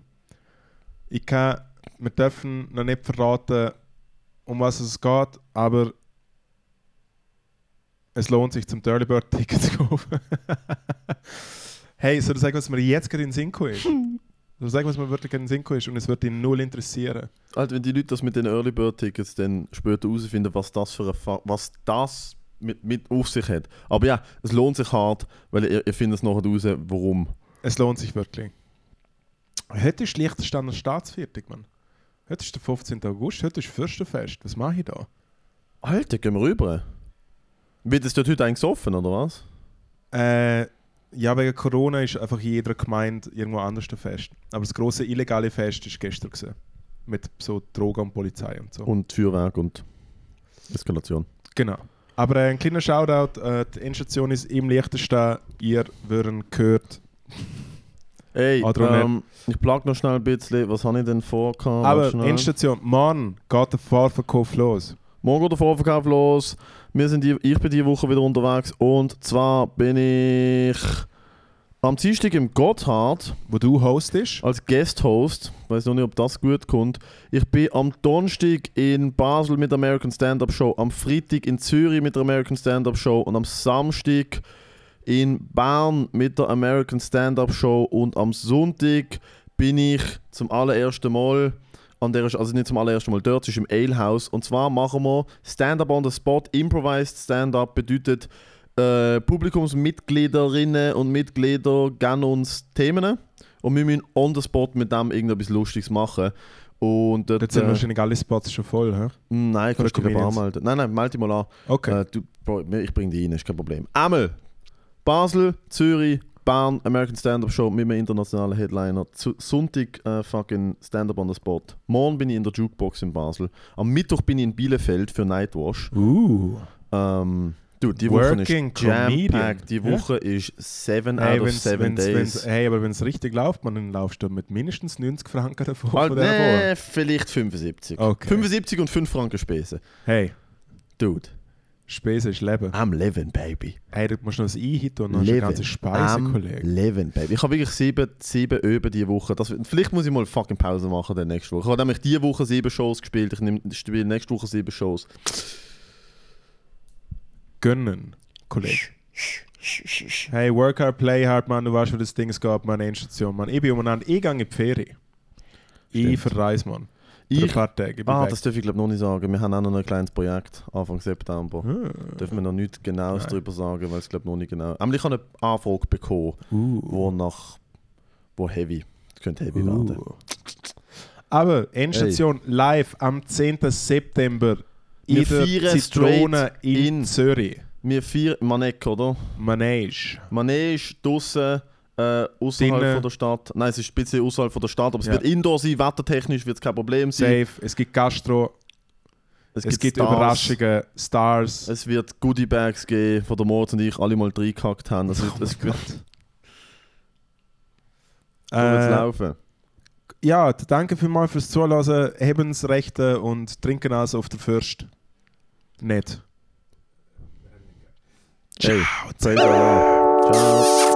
[SPEAKER 3] Ich kann, wir dürfen noch nicht verraten, um was es geht, aber es lohnt sich, zum Early Bird Ticket zu kaufen. hey, soll ich sagen, was mir jetzt gerade in den Sinn ist? Soll ich sagen, was mir wirklich in den Sinn ist und es wird ihn null interessieren?
[SPEAKER 4] Halt, wenn die Leute das mit den Early Bird Tickets dann später herausfinden, was das für ein was das mit, mit auf sich hat. Aber ja, es lohnt sich hart, weil ihr, ihr findet es nachher raus, warum.
[SPEAKER 3] Es lohnt sich wirklich. Heute ist Liechtensteiner Staatsviertag, Mann. Heute ist der 15. August, heute ist Fürstenfest. Was mache ich da?
[SPEAKER 4] Alter, gehen wir rüber. Wird es dort heute eigentlich offen, oder was?
[SPEAKER 3] Äh, ja, wegen Corona ist einfach in jeder Gemeinde irgendwo anders ein Fest. Aber das große illegale Fest ist gestern gewesen. Mit so Drogen und Polizei und so.
[SPEAKER 4] Und Feuerwerk und Eskalation.
[SPEAKER 3] Genau. Aber äh, ein kleiner Shoutout, äh, die Endstation ist im Liechtenstein. Ihr würden gehört.
[SPEAKER 4] Ey,
[SPEAKER 3] Oder
[SPEAKER 4] ähm, ich plag noch schnell ein bisschen, was habe ich denn vor?
[SPEAKER 3] Aber. Endstation, Mann, geht der Fahrverkauf los.
[SPEAKER 4] Morgen geht der Vorverkauf los. Wir sind die, ich bin diese Woche wieder unterwegs. Und zwar bin ich am Dienstag im Gotthard
[SPEAKER 3] Wo du hostest.
[SPEAKER 4] als Guest-Host. Ich weiß noch nicht, ob das gut kommt. Ich bin am Donnerstag in Basel mit der American Stand-Up Show, am Freitag in Zürich mit der American Stand-Up Show und am Samstag in Bern mit der American Stand-Up Show und am Sonntag bin ich zum allerersten Mal an der, also nicht zum allerersten Mal dort, es ist im Ale House und zwar machen wir Stand-Up on the Spot, Improvised Stand-Up bedeutet äh, Publikumsmitgliederinnen und Mitglieder geben uns Themen und wir müssen on the spot mit dem irgendetwas Lustiges machen. Und dort,
[SPEAKER 3] Dort sind
[SPEAKER 4] äh,
[SPEAKER 3] wahrscheinlich alle Spots schon voll, hä?
[SPEAKER 4] Nein, kannst du
[SPEAKER 3] Comedians.
[SPEAKER 4] anmelden. Nein, nein, melde dich mal an.
[SPEAKER 3] Okay.
[SPEAKER 4] Äh, du, ich bringe dich rein, ist kein Problem. Einmal Basel, Zürich, Bern, American Stand-Up Show mit einem internationalen Headliner. Zu, Sonntag äh, fucking Stand-Up on the Spot. Morgen bin ich in der Jukebox in Basel. Am Mittwoch bin ich in Bielefeld für Nightwash.
[SPEAKER 3] Uh.
[SPEAKER 4] Ähm, Du, die Woche
[SPEAKER 3] Working
[SPEAKER 4] ist jam-packed. Die
[SPEAKER 3] Ja.
[SPEAKER 4] Woche ist 7
[SPEAKER 3] Hey,
[SPEAKER 4] out of
[SPEAKER 3] wenn's,
[SPEAKER 4] 7
[SPEAKER 3] wenn's,
[SPEAKER 4] days.
[SPEAKER 3] wenn's, hey, aber wenn es richtig läuft, man, laufst du mit mindestens 90 Franken davon.
[SPEAKER 4] Ah, nee, vielleicht 75.
[SPEAKER 3] Okay.
[SPEAKER 4] 75 und 5 Franken Spesen.
[SPEAKER 3] Hey,
[SPEAKER 4] Dude,
[SPEAKER 3] Spesen ist Leben.
[SPEAKER 4] I'm living, baby.
[SPEAKER 3] Hey, du musst noch ein Einhit und dann hast du eine ganze Speise, Kollege.
[SPEAKER 4] living, baby. Ich habe wirklich sieben, sieben Öben diese Woche. Das, vielleicht muss ich mal fucking Pause machen dann nächste Woche. Ich habe nämlich diese Woche sieben Shows gespielt. Ich nehm- ich spiele nächste Woche sieben Shows.
[SPEAKER 3] Gönnen, Kollege. Hey, work hard, play hard, man. Du weißt, wie das Ding geht, man. Endstation, man. Ich bin umeinander. Ich gehe in die Ferien. Ich verreise, man.
[SPEAKER 4] Ich-
[SPEAKER 3] ein paar Tage.
[SPEAKER 4] Ah,
[SPEAKER 3] weg.
[SPEAKER 4] das darf ich glaube noch nicht sagen. Wir haben auch noch ein kleines Projekt Anfang September.
[SPEAKER 3] Ah.
[SPEAKER 4] Dürfen wir noch nichts Genaues
[SPEAKER 3] Nein.
[SPEAKER 4] darüber sagen, weil es glaube noch nicht genau. Aber ich habe eine Anfrage bekommen,
[SPEAKER 3] Uh.
[SPEAKER 4] wo nach wo heavy. Das könnte heavy
[SPEAKER 3] Uh.
[SPEAKER 4] werden.
[SPEAKER 3] Aber Endstation live am 10. September in der Zitrone in,
[SPEAKER 4] in.
[SPEAKER 3] Zürich.
[SPEAKER 4] Wir vier Manek, oder?
[SPEAKER 3] Manege.
[SPEAKER 4] Manege draußen äh, außerhalb von der Stadt. Nein, es ist ein bisschen außerhalb von der Stadt, aber es
[SPEAKER 3] Ja.
[SPEAKER 4] wird indoor sein, wettertechnisch wird es kein Problem sein.
[SPEAKER 3] Safe. Es gibt Gastro. Es, gibt
[SPEAKER 4] Stars.
[SPEAKER 3] Überraschungen. Stars.
[SPEAKER 4] Es wird Goodiebags geben, von der Moritz und ich alle mal reingehackt haben. Es wird,
[SPEAKER 3] Oh
[SPEAKER 4] es wird,
[SPEAKER 3] Äh,
[SPEAKER 4] laufen.
[SPEAKER 3] ja, danke vielmals fürs Zuhören. Hebensrechte und trinken also auf der Fürst. Nett.
[SPEAKER 4] Hey, praise Allah. Ciao.